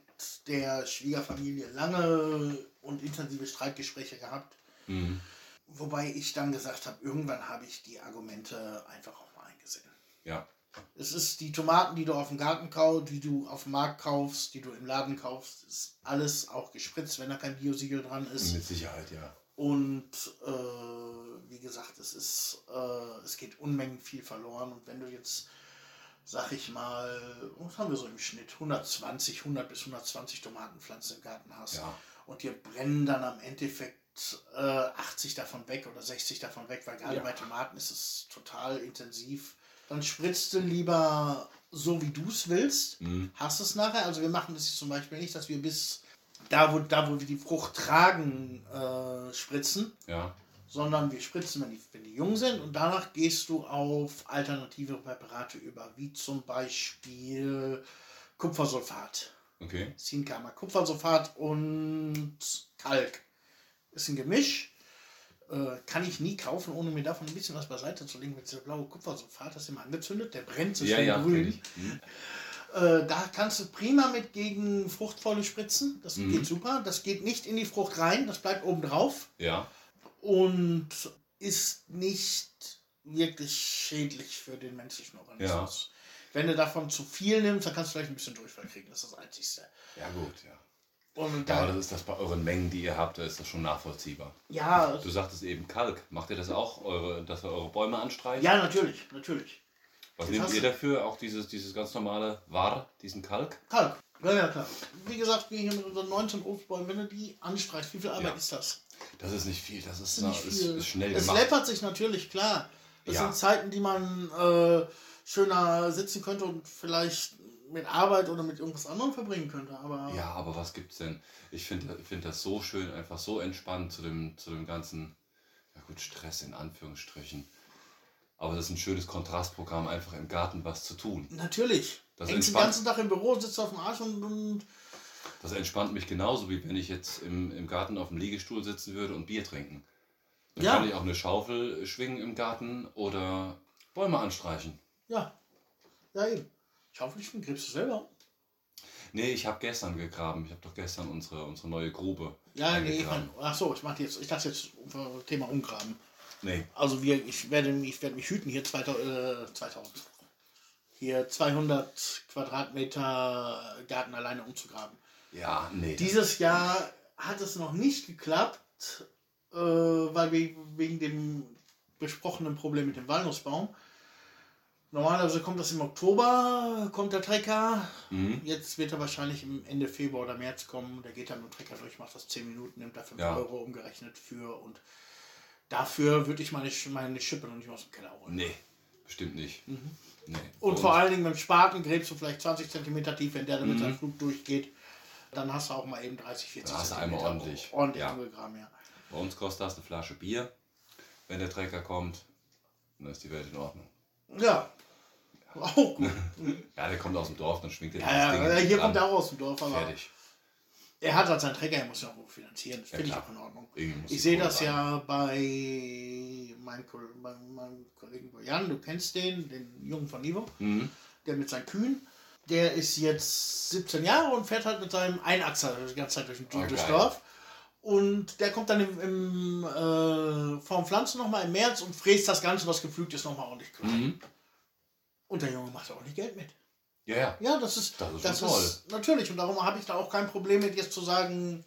der Schwiegerfamilie lange und intensive Streitgespräche gehabt. Mhm. Wobei ich dann gesagt habe, irgendwann habe ich die Argumente einfach auch mal eingesehen. Ja, Es ist die Tomaten, die du auf dem Garten kaufst, die du auf dem Markt kaufst, die du im Laden kaufst, ist alles auch gespritzt, wenn da kein Biosiegel dran ist. mit Sicherheit, ja. Und äh, wie gesagt, es ist, äh, es geht Unmengen viel verloren. Und wenn du jetzt, sag ich mal, was haben wir so im Schnitt, 120, 100 bis 120 Tomatenpflanzen im Garten hast Ja. und dir brennen dann am Endeffekt äh, 80 davon weg oder 60 davon weg, weil gerade Ja. bei Tomaten ist es total intensiv. Dann spritzt du lieber so, wie du es willst, Mhm. hast es nachher. Also wir machen das jetzt zum Beispiel nicht, dass wir bis da, wo, da, wo wir die Frucht tragen, äh, spritzen, Ja, sondern wir spritzen, wenn die, wenn die jung sind und danach gehst du auf alternative Präparate über, wie zum Beispiel Kupfersulfat. okay. Zinkamer, Kupfersulfat und Kalk. Ist ein Gemisch. Äh, kann ich nie kaufen, ohne mir davon ein bisschen was beiseite zu legen. Wenn der blaue Kupfersulfat das ist immer angezündet, der brennt so Ja, schön ja, grün. Mhm. Äh, da kannst du prima mit gegen Fruchtvolle spritzen. Das Mhm. geht super. Das geht nicht in die Frucht rein, das bleibt oben drauf Ja, und ist nicht wirklich schädlich für den menschlichen Organismus. Wenn du davon zu viel nimmst, dann kannst du vielleicht ein bisschen Durchfall kriegen. Das ist das Einzige. ja gut, ja. Und Ja, das ist das bei euren Mengen, die ihr habt, da ist das schon nachvollziehbar. ja, Du sagtest eben Kalk. Macht ihr das auch, eure, dass ihr eure Bäume anstreicht? ja, natürlich, natürlich. Was Jetzt nehmt ihr dafür? Auch dieses, dieses ganz normale War, diesen Kalk? Kalk. Ja, ja, klar. Wie gesagt, wir hier mit unseren 19 Obstbäumen, wenn du die anstreichst, wie viel Arbeit Ja. ist das? Das ist nicht viel, das ist, ist na, nicht ist, viel. ist schnell es gemacht. läppert sich natürlich, klar. Das Ja. sind Zeiten, die man äh, schöner sitzen könnte und vielleicht mit Arbeit oder mit irgendwas anderem verbringen könnte. Aber Ja, aber was gibt's denn? Ich finde find das so schön, einfach so entspannt zu dem, zu dem ganzen, ja gut, Stress in Anführungsstrichen. Aber das ist ein schönes Kontrastprogramm, einfach im Garten was zu tun. natürlich. Das Hängst den ganzen Tag im Büro, sitzt auf dem Arsch und, und Das entspannt mich genauso, wie wenn ich jetzt im, im Garten auf dem Liegestuhl sitzen würde und Bier trinken. Dann Ja. kann ich auch eine Schaufel schwingen im Garten oder Bäume anstreichen. ja. Ja, eben. Schaufel ich gräbst du selber? Nee, ich habe gestern gegraben. Ich habe doch gestern unsere, unsere neue Grube Ja, nee, ich mein, ach so, ich mache jetzt, ich dachte jetzt Thema Umgraben. Nee, Also wir, ich werde, mich- ich werde mich hüten hier 2000, äh, 2000. Hier 200 Quadratmeter Garten alleine umzugraben. Ja, nee. Dieses Jahr hat es noch nicht geklappt, äh, weil wir wegen dem besprochenen Problem mit dem Walnussbaum. Normalerweise kommt das im Oktober, kommt der Trecker. Mhm. Jetzt wird er wahrscheinlich im Ende Februar oder März kommen. Der geht dann mit dem Trecker durch, macht das 10 Minuten, nimmt da 5 Ja. Euro umgerechnet für. Und dafür würde ich meine, meine Schippe noch nicht aus dem Keller holen. Nee, bestimmt nicht. Nee. Mhm. Und vor allen Dingen beim Spaten gräbst du vielleicht 20 cm tief, wenn der dann mit seinem Flug durchgeht. Dann hast du auch mal eben 30, 40 Dann hast du einmal ordentlich. ordentlich Ja. angegraben, ja. Bei uns kostet das eine Flasche Bier. Wenn der Trecker kommt, dann ist die Welt in Ordnung. Ja. Auch gut. Ja, der kommt aus dem Dorf, dann schwingt er Ja, dieses ja, Ding hier kommt er auch aus dem Dorf, aber Fertig. er hat halt seinen Trecker, er muss ja auch finanzieren. Das Ja, finde ich auch in Ordnung. Ich sehe das rein. ja bei meinem, bei meinem Kollegen Jan, du kennst den, den Jungen von Nivo, Mhm. der mit seinen Kühen. Der ist jetzt 17 Jahre und fährt halt mit seinem Einachser die ganze Zeit durch, den- Oh, durchs geil. Dorf. Und der kommt dann im, im äh, vorm Pflanzen nochmal im März und fräst das Ganze, was gepflügt ist, nochmal ordentlich klein. Mhm. Und der Junge macht auch nicht Geld mit. Ja, ja. Ja, das ist, Das ist das ist natürlich. Und darum habe ich da auch kein Problem mit, jetzt zu sagen,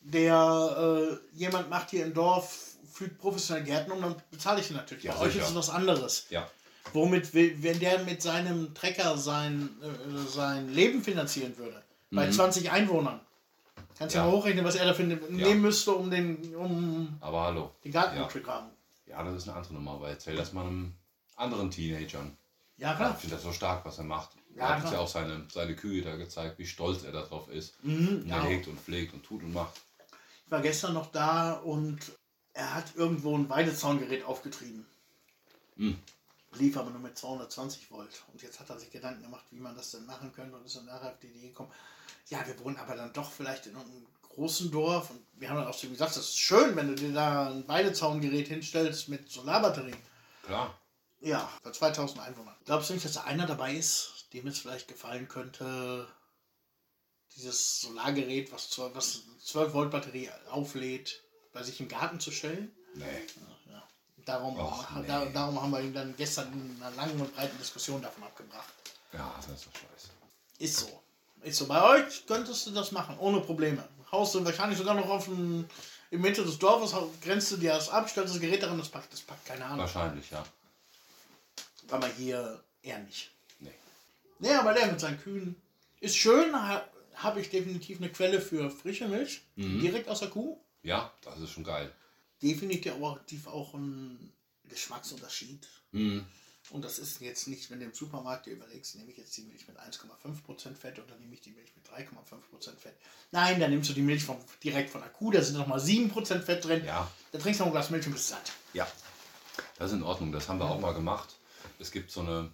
der äh, jemand macht hier im Dorf, fügt professionell Gärten um, dann bezahle ich ihn natürlich. Ja, Bei euch ist es was anderes. Ja. Womit, will, wenn der mit seinem Trecker sein, äh, sein Leben finanzieren würde, bei 20 Einwohnern, kannst du Mhm. Ja. mal hochrechnen, was er dafür ne- nehmen müsste, um den, um Aber hallo. den Garten Ja. zu graben. Ja, das ist eine andere Nummer, aber erzähl das mal einem anderen Teenagern. Ja, Ich klar. finde das so stark, was er macht. Ja, er hat ja auch seine, seine Kühe da gezeigt, wie stolz er darauf ist. Mhm, Und ja. er hegt und pflegt und tut und macht. Ich war gestern noch da und er hat irgendwo ein Weidezaungerät aufgetrieben. Mhm. Lief aber nur mit 220 Volt. Und jetzt hat er sich Gedanken gemacht, wie man das denn machen könnte und ist dann nachher auf die Idee gekommen, ja, wir wohnen aber dann doch vielleicht in einem großen Dorf. Und wir haben dann auch so gesagt, das ist schön, wenn du dir da ein Weidezaungerät hinstellst mit Solarbatterie. Klar. Ja, bei 2000 Einwohnern. Glaubst du nicht, dass da einer dabei ist, dem es vielleicht gefallen könnte, dieses Solargerät, was 12 Volt Batterie auflädt, bei sich im Garten zu stellen? Nee. Ja. Darum, Och, nee. da, darum haben wir ihn dann gestern in einer langen und breiten Diskussion davon abgebracht. Ja, das ist doch scheiße. Ist so. Ist so. Bei euch könntest du das machen, ohne Probleme. Haust du wahrscheinlich sogar noch auf ein, in Mitte des Dorfes, grenzt du dir das ab, stellst das Gerät daran, das packt, das packt keine Ahnung. Wahrscheinlich, ja. Aber hier eher nicht. Nee. Nee, aber der mit seinen Kühen ist schön. Ha, Habe ich definitiv eine Quelle für frische Milch. Direkt aus der Kuh. Ja, das ist schon geil. Definitiv auch, auch ein Geschmacksunterschied. Mhm. Und das ist jetzt nicht, wenn du im Supermarkt dir überlegst, nehme ich jetzt die Milch mit 1,5% Fett oder nehme ich die Milch mit 3,5% Fett. Nein, dann nimmst du die Milch vom, direkt von der Kuh, da sind nochmal 7% Fett drin. Ja. Da trinkst du noch ein Glas Milch und bist satt. Ja. Das ist in Ordnung. Das haben wir auch mal gemacht. Es gibt so eine,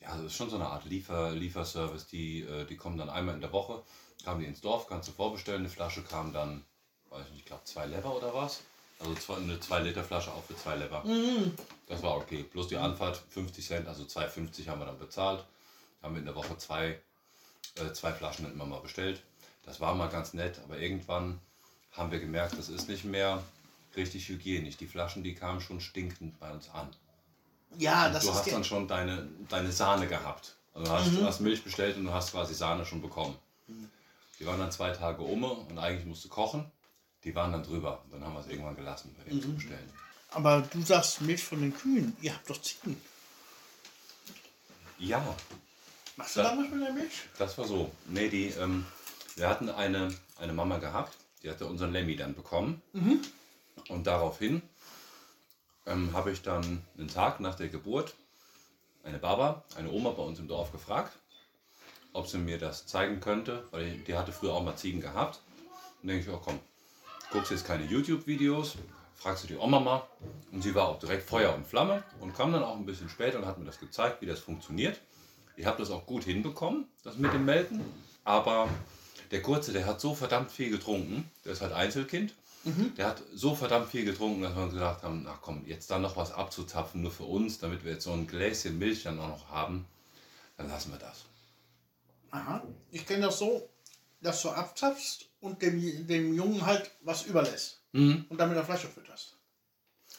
ja, das ist schon so eine Art Liefer, Lieferservice. Die, äh, die kommen dann einmal in der Woche, kamen die ins Dorf, kannst du vorbestellen. Eine Flasche kam dann, weiß ich nicht, ich glaube zwei Lever oder was. Also zwei, eine 2 Liter Flasche auch für 2 Lever. Mhm. Das war okay. Plus die Anfahrt 50 Cent, also 2,50 haben wir dann bezahlt. Haben wir in der Woche zwei, äh, zwei Flaschen immer mal bestellt. Das war mal ganz nett, aber irgendwann haben wir gemerkt, das ist nicht mehr richtig hygienisch. Die Flaschen, die kamen schon stinkend bei uns an. Ja, das du ist hast die- dann schon deine, deine Sahne gehabt. Also du hast, du hast Milch bestellt und du hast quasi Sahne schon bekommen. Die waren dann zwei Tage um und eigentlich musst du kochen. Die waren dann drüber. Dann haben wir es irgendwann gelassen, bei denen zu bestellen. Aber du sagst Milch von den Kühen. Ihr habt doch Ziegen. Ja, Machst du da was mit der Milch? das war so. Nee, die, ähm, wir hatten eine, eine Mama gehabt, die hatte unseren Lemmy dann bekommen. Und daraufhin ähm, habe ich dann einen Tag nach der Geburt eine Baba, eine Oma bei uns im Dorf gefragt, ob sie mir das zeigen könnte, weil die hatte früher auch mal Ziegen gehabt. Und denke ich, oh komm, guckst jetzt keine YouTube-Videos, fragst du die Oma mal. Und sie war auch direkt Feuer und Flamme und kam dann auch ein bisschen später und hat mir das gezeigt, wie das funktioniert. Ich habe das auch gut hinbekommen, das mit dem Melken. Aber der Kurze, der hat so verdammt viel getrunken. Der ist halt Einzelkind. Der hat so verdammt viel getrunken, dass wir uns gedacht haben, ach komm, jetzt dann noch was abzuzapfen, nur für uns, damit wir jetzt so ein Gläschen Milch dann auch noch haben, dann lassen wir das. Aha. Ich kenne das so, dass du abzapfst und dem, dem Jungen halt was überlässt. Mhm. Und dann mit der Flasche fütterst.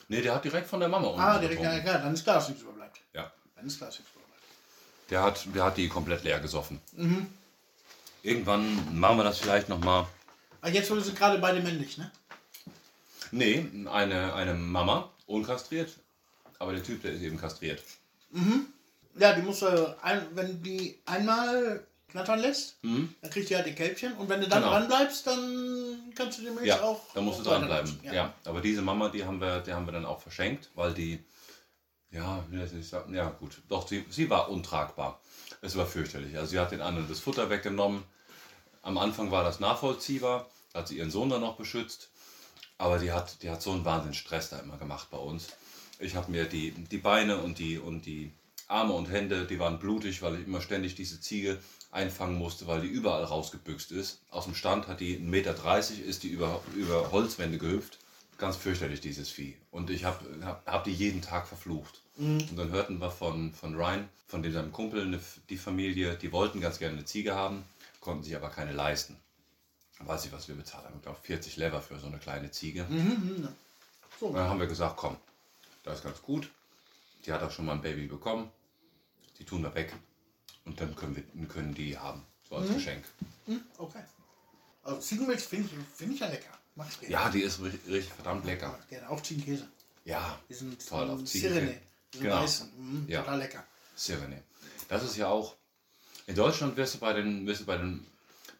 Nee, der hat direkt von der Mama unten Ah, direkt, ja, klar, dann ist klar, dass nichts überbleibt. Ja. Dann ist klar, dass nichts überbleibt. Der hat, der hat die komplett leer gesoffen. Mhm. Irgendwann machen wir das vielleicht nochmal. Ah, jetzt wurde sie gerade beide männlich, ne? Nee, eine, eine Mama, unkastriert. Aber der Typ, der ist eben kastriert. Ja, die muss, äh, ein, wenn die einmal knattern lässt, Mhm. dann kriegt die halt ihr Kälbchen. Und wenn du dann Genau. dran bleibst, dann kannst du die Milch Ja, auch. da musst du auch dranbleiben. weiternutzen. Ja. aber diese Mama, die haben wir, die haben wir dann auch verschenkt, weil die, ja, wie soll ich sagen, ja gut, doch, sie, sie war untragbar. Es war fürchterlich. Also sie hat den anderen das Futter weggenommen. Am Anfang war das nachvollziehbar, hat sie ihren Sohn dann noch beschützt. Aber die hat, die hat so einen Wahnsinn Stress da immer gemacht bei uns. Ich habe mir die, die Beine und die, und die Arme und Hände, die waren blutig, weil ich immer ständig diese Ziege einfangen musste, weil die überall rausgebüxt ist. Aus dem Stand hat die 1,30 Meter, ist die über, über Holzwände gehüpft. Ganz fürchterlich, dieses Vieh. Und ich habe hab, hab die jeden Tag verflucht. Und dann hörten wir von, von Ryan, von dem seinem Kumpel, eine, die Familie, die wollten ganz gerne eine Ziege haben, konnten sich aber keine leisten. Weiß ich, was wir bezahlt haben. Ich glaube, 40 Lever für so eine kleine Ziege. So. Und dann haben wir gesagt, komm, das ist ganz gut. Die hat auch schon mal ein Baby bekommen. Die tun wir weg. Und dann können wir können die haben. So als Geschenk. Hm, okay. Also Ziegenmilch finde ich, find ich ja lecker. Mach ich gerne. Ja, die ist richtig, richtig verdammt lecker. Ich gerne. Auch Ziegenkäse. Ja, Die sind toll auf Ziegenkäse. Genau. Mhm, Ja. Total lecker. Sirene. Das ist ja auch. In Deutschland wirst du bei den, wirst du bei den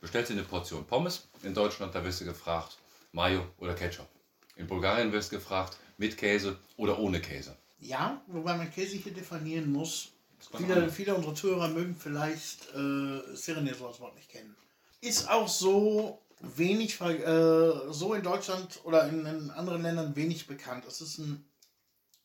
bestellst du eine Portion Pommes. In Deutschland, da wirst du gefragt, Mayo oder Ketchup. In Bulgarien wirst du gefragt, mit Käse oder ohne Käse. Ja, wobei man Käse hier definieren muss. Viele, viele unserer Zuhörer mögen vielleicht äh, Sirene so als Wort nicht kennen. Ist auch so wenig, äh, so in Deutschland oder in, in anderen Ländern wenig bekannt. Es ist ein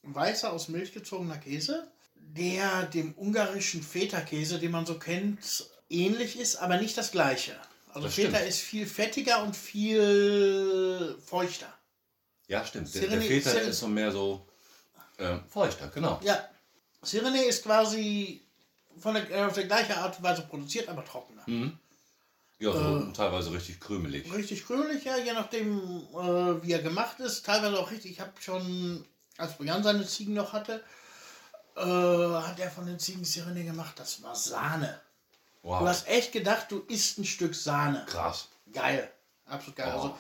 weißer aus Milch gezogener Käse, der dem ungarischen Feta-Käse, den man so kennt, ähnlich ist, aber nicht das gleiche. Also Das Feta stimmt. ist viel fettiger und viel feuchter. Ja, stimmt. Der, der Feta ist so mehr so ähm, feuchter, genau. Ja, Sirene ist quasi von der, äh, auf der gleiche Art und Weise produziert, aber trockener. Ja, so Äh. teilweise richtig krümelig. Richtig krümelig, ja, je nachdem, äh, wie er gemacht ist. Teilweise auch richtig. Ich habe schon, als Bojan seine Ziegen noch hatte, äh, hat er von den Ziegen Sirene gemacht. Das war Sahne. Du Wow, hast echt gedacht, du isst ein Stück Sahne. krass. Geil. Absolut geil. Oh. Also,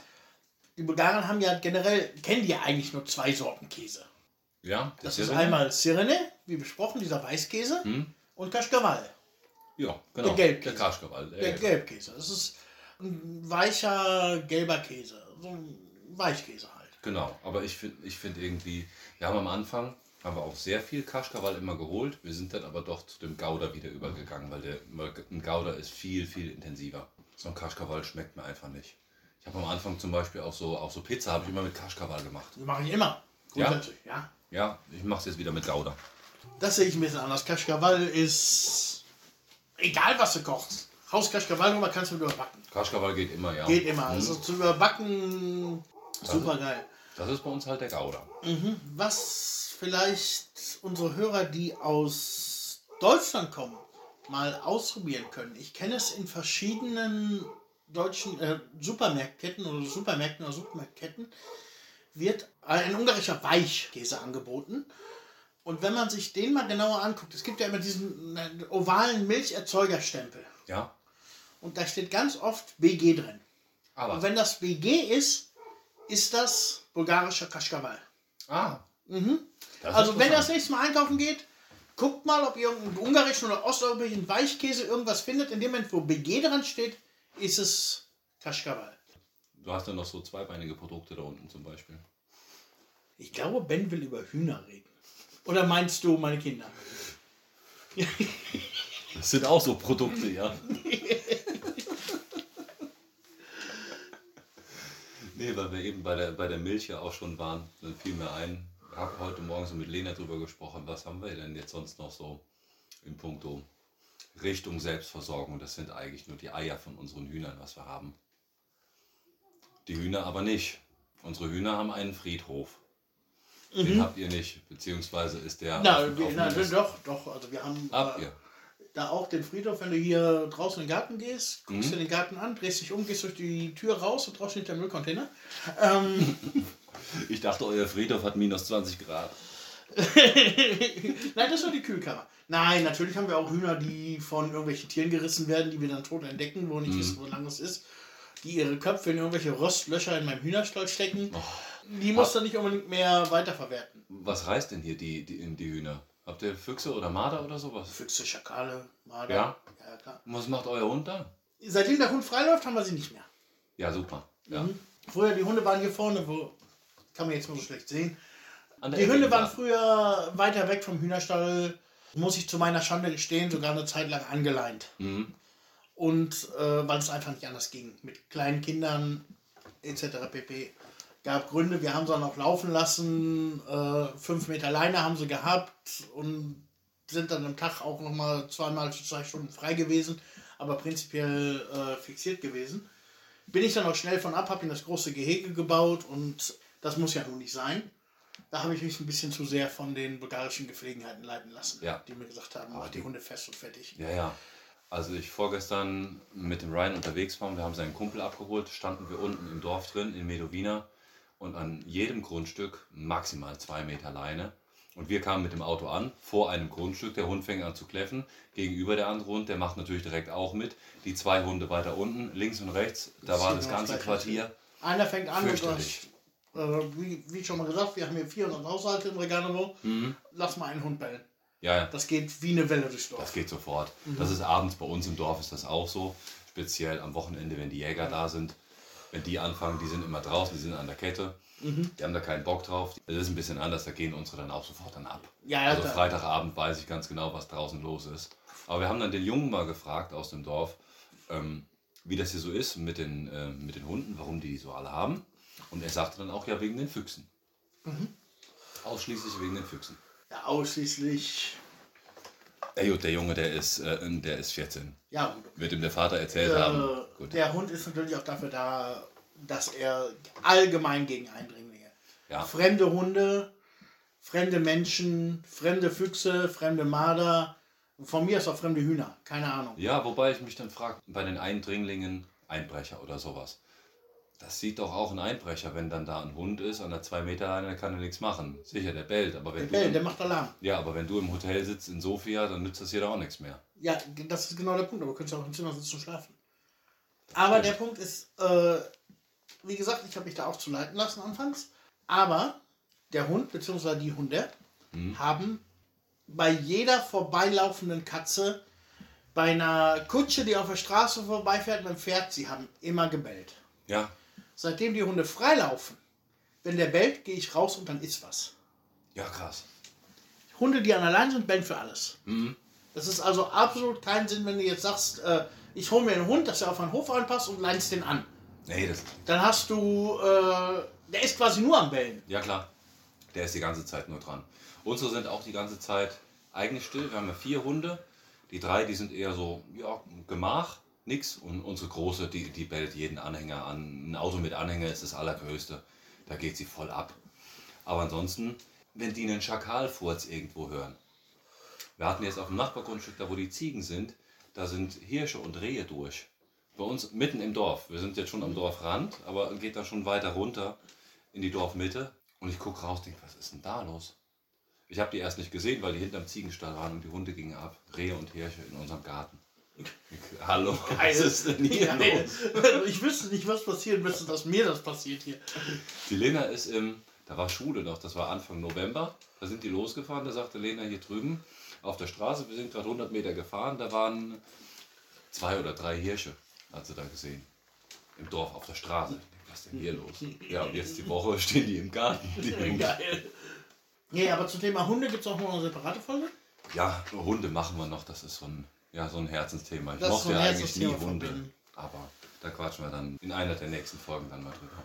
die Bulgaren haben ja generell, kennen die ja eigentlich nur zwei Sorten Käse. Ja, Das der ist einmal Sirene, wie besprochen, dieser Weißkäse, und Kaschkawal. Ja, genau. der Gelbkäse. Der Kaschkawal. Der Der Gelb. Gelbkäse. Das ist ein weicher, gelber Käse. So ein Weichkäse halt. Genau, aber ich finde ich find irgendwie, wir haben am Anfang, haben wir auch sehr viel Kaschkawal immer geholt. Wir sind dann aber doch zu dem Gouda wieder übergegangen, weil der ein Gouda ist viel, viel intensiver. So ein Kaschkawal schmeckt mir einfach nicht. Ich habe am Anfang zum Beispiel auch so, auch so Pizza habe ich immer mit Kaschkawal gemacht. Das mache ich immer. Grundsätzlich, ja. Ja, ich mache es jetzt wieder mit Gouda. Das sehe ich ein bisschen anders. Kaschkawal ist. Egal, was du kochst. Haus Kaschkawal drüber kannst du überbacken. Kaschkawal geht immer, ja. Geht immer. Also zu überbacken, super geil. Das ist bei uns halt der Gouda. Mhm. Was vielleicht unsere Hörer, die aus Deutschland kommen, mal ausprobieren können. Ich kenne es in verschiedenen deutschen äh, Supermarktketten oder Supermärkten oder Supermarktketten wird ein ungarischer Weichkäse angeboten. Und wenn man sich den mal genauer anguckt, es gibt ja immer diesen ovalen Milcherzeugerstempel. Ja. Und da steht ganz oft BG drin. Aber. Und wenn das BG ist, ist das bulgarischer Kaschkawal. ah. Mhm. Also wenn ihr das nächste Mal einkaufen geht, guckt mal, ob ihr irgendeinen ungarischen oder osteuropäischen Weichkäse irgendwas findet. In dem Moment, wo BG dran steht, ist es Kaschkawal. Du hast dann noch so zweibeinige Produkte da unten zum Beispiel. Ich glaube, Ben will über Hühner reden. Oder meinst du meine Kinder? Das sind auch so Produkte, ja. nee, weil wir eben bei der, bei der Milch ja auch schon waren, dann fiel mir ein, ich habe heute Morgen so mit Lena drüber gesprochen, was haben wir denn jetzt sonst noch so in puncto Richtung Selbstversorgung. Das sind eigentlich nur die Eier von unseren Hühnern, was wir haben. Die Hühner aber nicht. Unsere Hühner haben einen Friedhof. Den habt ihr nicht, beziehungsweise ist der Na, auf, wir, auf na doch, doch. Also wir haben Habt äh, da auch den Friedhof, wenn du hier draußen in den Garten gehst, guckst Mhm. dir den Garten an, drehst dich um, gehst durch die Tür raus und draußen steht der Müllcontainer. Ähm, Ich dachte, euer Friedhof hat minus 20 Grad. Nein, das war die Kühlkammer. Nein, natürlich haben wir auch Hühner, die von irgendwelchen Tieren gerissen werden, die wir dann tot entdecken, wo nicht wissen, wo lang das ist. Die ihre Köpfe in irgendwelche Rostlöcher in meinem Hühnerstall stecken. Die muss dann nicht unbedingt mehr weiterverwerten. Was reißt denn hier die, die, die Hühner? Habt ihr Füchse oder Marder oder sowas? Füchse, Schakale, Marder. Ja? ja klar. Und was macht euer Hund dann? Seitdem der Hund freiläuft, haben wir sie nicht mehr. Ja, super. Ja. Mhm. Früher, die Hunde waren hier vorne, wo kann man jetzt nur so schlecht sehen. Die Hunde waren früher weiter weg vom Hühnerstall, muss ich zu meiner Schande gestehen, sogar eine Zeit lang angeleint. Mhm. Und äh, weil es einfach nicht anders ging. Mit kleinen Kindern etc. pp. Gab Gründe, wir haben sie dann auch laufen lassen. Äh, fünf Meter Leine haben sie gehabt und sind dann am Tag auch nochmal zweimal zwei Stunden frei gewesen, aber prinzipiell äh, fixiert gewesen. Bin ich dann auch schnell von ab, habe in das große Gehege gebaut und das muss ja nun nicht sein. Da habe ich mich ein bisschen zu sehr von den bulgarischen Gepflegenheiten leiten lassen, Ja. die mir gesagt haben, mach die Hunde fest und fertig. Ja, ja. Also ich vorgestern mit dem Ryan unterwegs war, wir haben seinen Kumpel abgeholt, standen wir unten im Dorf drin, in Medowina und an jedem Grundstück maximal zwei Meter Leine. Und wir kamen mit dem Auto an, vor einem Grundstück, der Hund fängt an zu kläffen, gegenüber der andere Hund, der macht natürlich direkt auch mit. Die zwei Hunde weiter unten, links und rechts, da war das ganze Quartier. Einer fängt an und Fürchterlich. hast, äh, wie, wie schon mal gesagt, wir haben hier 400 Haushalte in Regano. Mhm. Lass mal einen Hund bellen. Ja, ja. Das geht wie eine Welle durchs Dorf. Das geht sofort. Das ist abends bei uns im Dorf ist das auch so. Speziell am Wochenende, wenn die Jäger da sind. Wenn die anfangen, die sind immer draußen, die sind an der Kette. Die haben da keinen Bock drauf. Das ist ein bisschen anders, da gehen unsere dann auch sofort dann ab. Ja, also da- Freitagabend weiß ich ganz genau, was draußen los ist. Aber wir haben dann den Jungen mal gefragt aus dem Dorf, ähm, wie das hier so ist mit den, äh, mit den Hunden, warum die die so alle haben. Und er sagte dann auch, ja, wegen den Füchsen. Ausschließlich wegen den Füchsen. Ja, ausschließlich. Ey, gut, der Junge, der ist, äh, der ist 14. Ja, gut. Wird ihm der Vater erzählt haben. Äh, Gut. der Hund ist natürlich auch dafür da, dass er allgemein gegen Eindringlinge. Ja. Fremde Hunde, fremde Menschen, fremde Füchse, fremde Marder. Von mir ist auch fremde Hühner. Keine Ahnung. Ja, wobei ich mich dann frage, bei den Eindringlingen, Einbrecher oder sowas. Das sieht doch auch ein Einbrecher, wenn dann da ein Hund ist, an der 2 Meter Leine, der kann er nichts machen. Sicher, der bellt, aber wenn Der du Bell, im- der macht Alarm. Ja, aber wenn du im Hotel sitzt in Sofia, dann nützt das hier doch auch nichts mehr. Ja, das ist genau der Punkt, aber du könntest auch im Zimmer sitzen und schlafen. Aber der Punkt ist, äh, wie gesagt, ich habe mich da auch zu leiten lassen anfangs. Aber der Hund bzw. die Hunde haben bei jeder vorbeilaufenden Katze, bei einer Kutsche, die auf der Straße vorbeifährt mit dem Pferd, sie haben immer gebellt. Ja, Seitdem die Hunde freilaufen, wenn der bellt, gehe ich raus und dann ist was. ja, krass. Hunde, die an der Leine sind, bellen für alles. Das ist also absolut keinen Sinn, wenn du jetzt sagst, äh, ich hole mir einen Hund, dass er auf einen Hof anpasst und leinst den an. Nee, das. Dann hast du, äh, der ist quasi nur am Bellen. Ja, klar. Der ist die ganze Zeit nur dran. Unsere sind auch die ganze Zeit eigentlich still. Wir haben ja vier Hunde. Die drei, die sind eher so, ja, Gemach, nix. Und unsere große, die, die bellt jeden Anhänger an. Ein Auto mit Anhänger ist das allergrößte. da geht sie voll ab. Aber ansonsten, wenn die einen Schakalfurz irgendwo hören. Wir hatten jetzt auf dem Nachbargrundstück, da wo die Ziegen sind, da sind Hirsche und Rehe durch. Bei uns mitten im Dorf. Wir sind jetzt schon am Dorfrand, aber geht da schon weiter runter in die Dorfmitte. Und ich gucke raus, denke, was ist denn da los? Ich habe die erst nicht gesehen, weil die hinterm Ziegenstall waren und die Hunde gingen ab. Rehe und Hirsche in unserem Garten. Hallo, Geil. was ist denn hier Geil. los? Ich wüsste nicht, was passieren müsste, dass mir das passiert hier. Die Lena ist im, da war Schule noch, das war Anfang November. Da sind die losgefahren, da sagte Lena hier drüben auf der Straße, wir sind gerade 100 Meter gefahren, da waren zwei oder drei Hirsche, hat sie da gesehen. Im Dorf, auf der Straße. Was ist denn hier los? Ja, und jetzt die Woche stehen die im Garten. Die. Geil. Nee, aber zum Thema Hunde gibt es auch noch eine separate Folge. Ja, Hunde machen wir noch, das ist so ein, ja, so ein Herzensthema. Ich Das mochte so ja eigentlich nie Hunde, aber da quatschen wir dann in einer der nächsten Folgen dann mal drüber.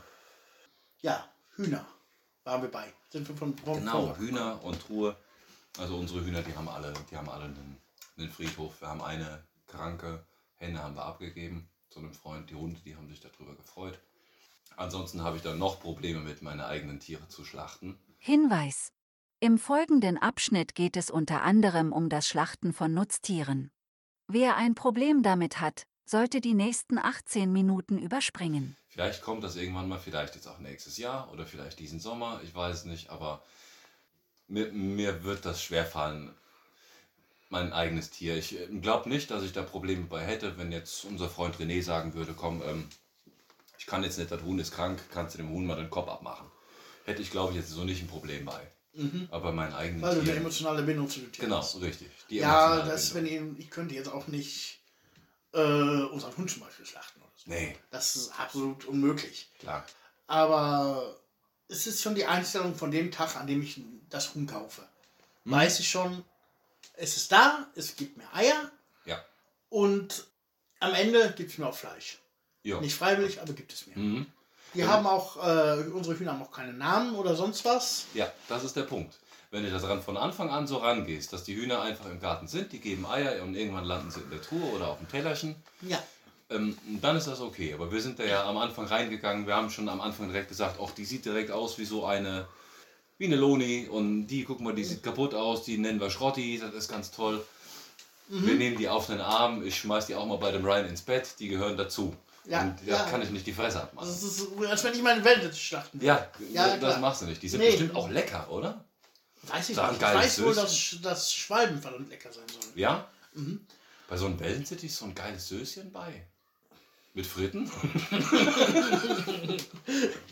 Ja, Hühner waren wir bei. Sind wir von, von Genau, von- Hühner und Truhe. Also unsere Hühner, die haben alle, die haben alle einen, einen Friedhof. Wir haben eine kranke Henne haben wir abgegeben zu einem Freund. Die Hunde, die haben sich darüber gefreut. Ansonsten habe ich dann noch Probleme mit meine eigenen Tiere zu schlachten. Hinweis. Im folgenden Abschnitt geht es unter anderem um das Schlachten von Nutztieren. Wer ein Problem damit hat, sollte die nächsten 18 Minuten überspringen. Vielleicht kommt das irgendwann mal, vielleicht jetzt auch nächstes Jahr oder vielleicht diesen Sommer, ich weiß nicht, aber mir, mir wird das schwerfallen, mein eigenes Tier. Ich glaube nicht, dass ich da Probleme bei hätte, wenn jetzt unser Freund René sagen würde, komm, ähm, ich kann jetzt nicht, das Huhn ist krank, kannst du dem Huhn mal den Kopf abmachen. Hätte ich, glaube ich, jetzt so nicht ein Problem bei. Aber mein eigenes Mhm. Weil du eine emotionale Bindung zu dem Tier Genau, hast. richtig. Die Ja, das, wenn Bindung. ich, ich könnte jetzt auch nicht äh, unseren Hund zum Beispiel schlachten oder so. Nee, Das ist absolut unmöglich. klar. Aber es ist schon die Einstellung von dem Tag, an dem ich das Huhn kaufe. Mhm. Weiß ich schon, es ist da, es gibt mir Eier Ja. und am Ende gibt es mir auch Fleisch. Jo. Nicht freiwillig, aber gibt es mir. Mhm. Die haben auch, äh, unsere Hühner haben auch keine Namen oder sonst was. Ja, das ist der Punkt. Wenn du das ran von Anfang an so rangehst, dass die Hühner einfach im Garten sind, die geben Eier und irgendwann landen sie in der Truhe oder auf dem Tellerchen, Ja, ähm, dann ist das okay. Aber wir sind da ja am Anfang reingegangen, wir haben schon am Anfang direkt gesagt, ach, die sieht direkt aus wie so eine, wie eine Loni und die, guck mal, die sieht kaputt aus, die nennen wir Schrotti, das ist ganz toll. Wir nehmen die auf den Arm, ich schmeiß die auch mal bei dem Ryan ins Bett, die gehören dazu. Ja, und da ja. kann ich nicht die Fresse abmachen. das ist, als wenn ich meine Welt schlachten. Ja, Ja, das klar. machst du nicht. Die sind Nee. bestimmt auch lecker, oder? Weiß ich ein nicht. Ich weiß wohl, dass, dass Schwalben verdammt lecker sein sollen. Ja? Bei so einem Wellensittich ist so ein geiles Söschen bei. Mit Fritten?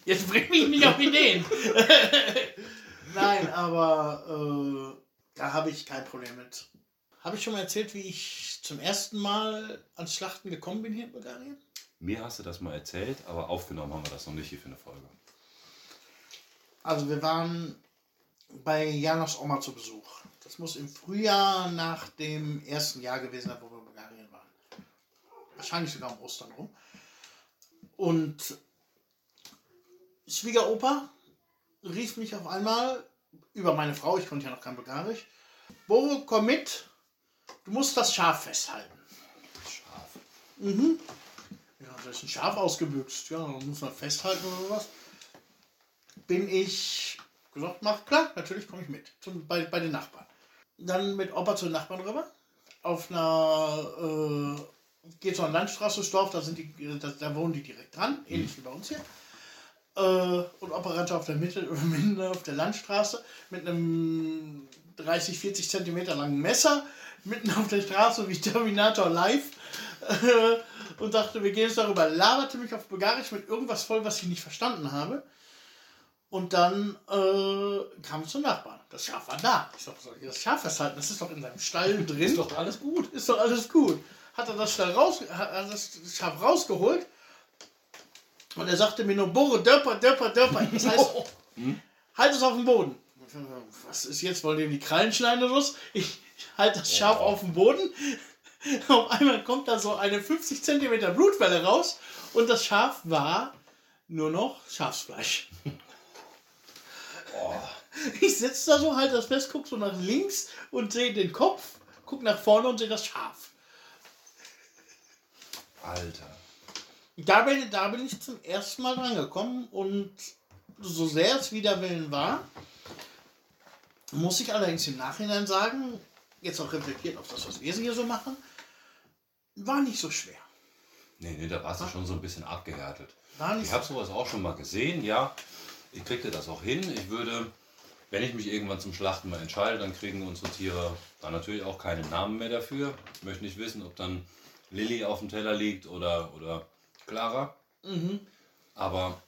Jetzt bring mich nicht auf Ideen. Nein, aber äh, da habe ich kein Problem mit. Habe ich schon mal erzählt, wie ich zum ersten Mal ans Schlachten gekommen bin hier in Bulgarien? Mir hast du das mal erzählt, aber aufgenommen haben wir das noch nicht hier für eine Folge. Also wir waren bei Janos Oma zu Besuch. Das muss im Frühjahr nach dem ersten Jahr gewesen sein, wo wir in Bulgarien waren. Wahrscheinlich sogar um Ostern rum. Und Schwiegeropa rief mich auf einmal über meine Frau, ich konnte ja noch kein Bulgarisch. Boro, komm mit, du musst das Schaf festhalten. Scharf. Ja, da ist ein Schaf ausgebüxt. Ja, dann muss man festhalten oder was. Bin ich gesagt, mach klar, natürlich komme ich mit. Zum, bei, bei den Nachbarn. Dann mit Opa zu den Nachbarn rüber. Auf einer, äh, geht so eine Landstraße Dorf, da, sind die, da, da wohnen die direkt dran, ähnlich wie bei uns hier. Äh, und Opa rannte auf der Mitte, mitten auf der Landstraße mit einem 30, 40 Zentimeter langen Messer, mitten auf der Straße wie Terminator live. Und dachte, wir gehen jetzt darüber, laberte mich auf Bulgarisch mit irgendwas voll, was ich nicht verstanden habe. Und dann äh, kam es zum Nachbarn. Das Schaf war da. Ich sag, soll ich das Schaf festhalten? Das ist doch in seinem Stall drin. Ist doch alles gut. Ist doch alles gut. Hat er das Stall raus, hat das Schaf rausgeholt. Und er sagte mir nur, Bohre, Döpper, Döpper, Döpper. Das heißt, halt es auf dem Boden. Was ist jetzt? Wollen die die Krallen schneiden oder was? Ich halte das Schaf auf dem Boden. Auf einmal kommt da so eine 50 cm Blutwelle raus und das Schaf war nur noch Schafsfleisch. Ich sitze da so, halte das fest, gucke so nach links und sehe den Kopf, gucke nach vorne und sehe das Schaf. Alter. Da bin, da bin ich zum ersten Mal dran gekommen und so sehr es wider Willen war, muss ich allerdings im Nachhinein sagen, jetzt auch reflektiert auf das, was wir hier so machen, war nicht so schwer. Nee, nee, da warst du schon so ein bisschen abgehärtet. Ich habe sowas auch schon mal gesehen, ja. Ich kriegte das auch hin. Ich würde, wenn ich mich irgendwann zum Schlachten mal entscheide, dann kriegen unsere Tiere dann natürlich auch keinen Namen mehr dafür. Ich möchte nicht wissen, ob dann Lilly auf dem Teller liegt oder, oder Clara. Aber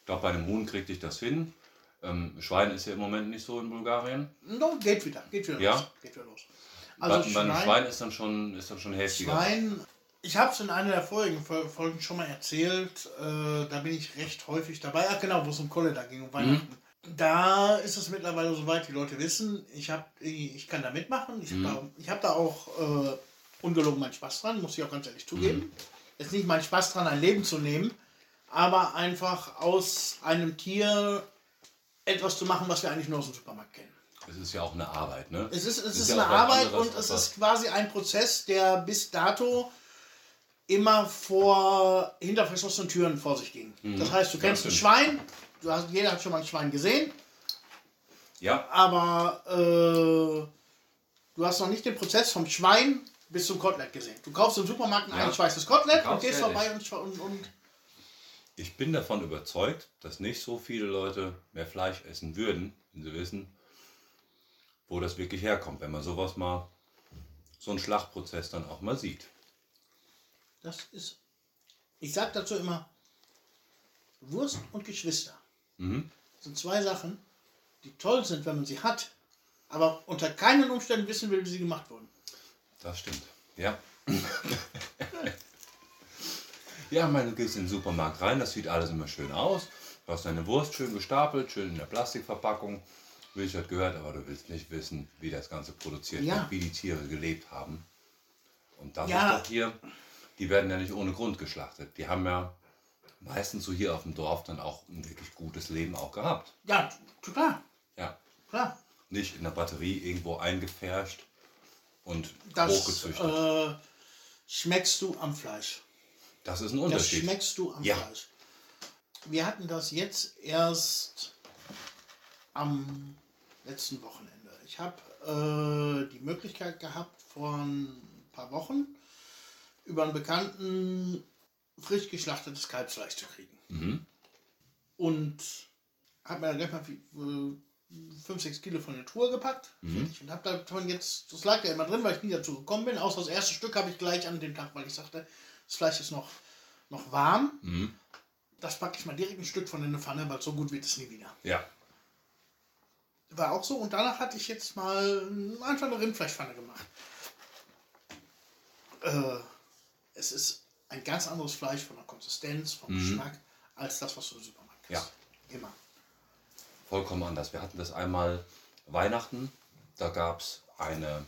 ich glaube, bei einem Huhn kriegte ich das hin. Ähm, Schwein ist ja im Moment nicht so in Bulgarien. No, geht wieder, geht wieder Ja? los. Geht wieder los. Also einem Schwein, Schwein ist dann schon, ist dann schon heftiger. Schwein, ich habe es in einer der vorigen Fol- Folgen schon mal erzählt, äh, da bin ich recht häufig dabei. Ach genau, wo es um Kolle da ging, um Weihnachten. Da ist es mittlerweile soweit, die Leute wissen, ich, hab, ich kann da mitmachen. Ich habe da, hab da auch äh, ungelogen meinen Spaß dran, muss ich auch ganz ehrlich zugeben. Es ist nicht mein Spaß dran, ein Leben zu nehmen, aber einfach aus einem Tier etwas zu machen, was wir eigentlich nur aus dem Supermarkt kennen. Es ist ja auch eine Arbeit, ne? Es ist, es ist, ja eine Arbeit und es ist quasi ein Prozess, der bis dato immer vor hinter verschlossenen Türen vor sich ging. Das heißt, du Mhm. Ja, kennst ein. Schwein, du hast, jeder hat schon mal ein Schwein gesehen, Ja, aber äh, du hast noch nicht den Prozess vom Schwein bis zum Kotelett gesehen. Du kaufst im Supermarkt ein Ja. eingeschweißtes Kotelett und gehst vorbei und, und, und Ich bin davon überzeugt, dass nicht so viele Leute mehr Fleisch essen würden, wenn sie wissen, wo das wirklich herkommt, wenn man sowas mal, so einen Schlachtprozess dann auch mal sieht. das ist, ich sag dazu immer, Wurst und Geschwister Mhm. sind zwei Sachen, die toll sind, wenn man sie hat, aber unter keinen Umständen wissen will, wie sie gemacht wurden. Das stimmt. Ja. ja, meine, du gehst in den Supermarkt rein, das sieht alles immer schön aus. Du hast deine Wurst schön gestapelt, schön in der Plastikverpackung. Das gehört, aber du willst nicht wissen, wie das Ganze produziert Ja. wird, wie die Tiere gelebt haben. Und das Ja. ist doch hier, die werden ja nicht ohne Grund geschlachtet. Die haben ja meistens so hier auf dem Dorf dann auch ein wirklich gutes Leben auch gehabt. Ja, klar, Ja. klar. Nicht in der Batterie irgendwo eingepfercht und Das hochgezüchtet. äh, schmeckst du am Fleisch. das ist ein Das Unterschied. schmeckst du am Ja. Fleisch. Wir hatten das jetzt erst am letzten Wochenende. Ich habe äh, die Möglichkeit gehabt, vor ein paar Wochen über einen Bekannten frisch geschlachtetes Kalbsfleisch zu kriegen. Mhm. Und habe mir dann gleich mal 5, 6 Kilo von der Tour gepackt. Mhm. Und habe davon jetzt, das lag ja immer drin, weil ich nie dazu gekommen bin. Außer das erste Stück habe ich gleich an dem Tag, weil ich sagte, das Fleisch ist noch, noch warm. Mhm. Das packe ich mal direkt ein Stück von in eine Pfanne, weil so gut wird es nie wieder. Ja. War auch so. Und danach hatte ich jetzt mal einfach eine Rindfleischpfanne gemacht. Äh, es ist ein ganz anderes Fleisch von der Konsistenz, vom Geschmack, als das, was du im Supermarkt. Mhm. Ja. Immer. Vollkommen anders. Wir hatten das einmal Weihnachten, da gab es eine,